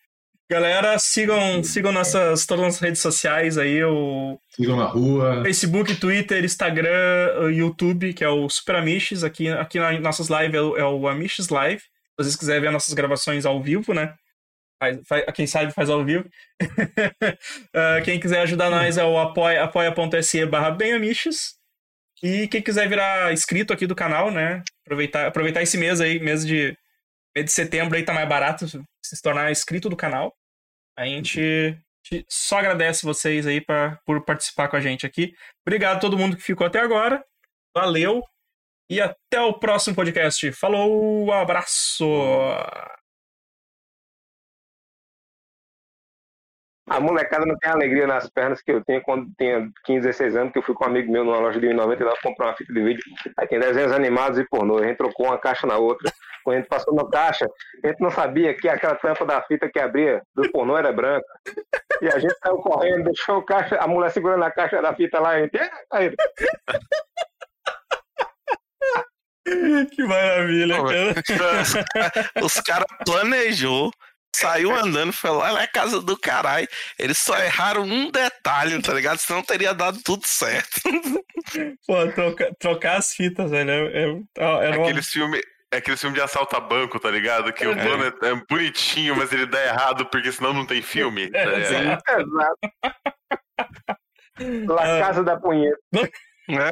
Galera, sigam, sigam nossas todas as redes sociais aí, o Sigam na rua. Facebook, Twitter, Instagram, YouTube, que é o Super Amiches. Aqui, aqui nas nossas lives é o, é o Amiches Live. Se vocês quiserem ver nossas gravações ao vivo, né? Faz, faz- quem sabe faz ao vivo. <laughs> Ah, quem quiser ajudar nós é o apoia- apoia.se barra. E quem quiser virar inscrito aqui do canal, né? Aproveitar, aproveitar esse mês aí, mês de, mês de setembro aí tá mais barato se tornar inscrito do canal. A gente gente só agradece vocês aí pra, por participar com a gente aqui. Obrigado a todo mundo que ficou até agora. Valeu. E até o próximo podcast. Falou, abraço. A molecada não tem a alegria nas pernas que eu tinha quando tinha 15, 16 anos, que eu fui com um amigo meu numa loja de 99 comprar uma fita de vídeo. Aí tem desenhos animados e pornô. A gente trocou uma caixa na outra. Quando a gente passou na caixa, a gente não sabia que aquela tampa da fita que abria do pornô era branca. E a gente saiu correndo, deixou a caixa, a mulher segurando a caixa da fita lá. E a gente, "Ah", aí, Que maravilha, cara. <laughs> Os caras planejou, saiu andando, foi lá na casa do caralho. Eles só erraram um detalhe, tá ligado? Senão teria dado tudo certo. <laughs> Pô, troca- trocar as fitas, velho. É, é, uma- Aqueles filmes. É aquele filme de assalto a banco, tá ligado? Que o plano é, é bonitinho, mas ele dá errado porque senão não tem filme. <laughs> É, É, exato. <laughs> Exato. La Casa da Punheta. né?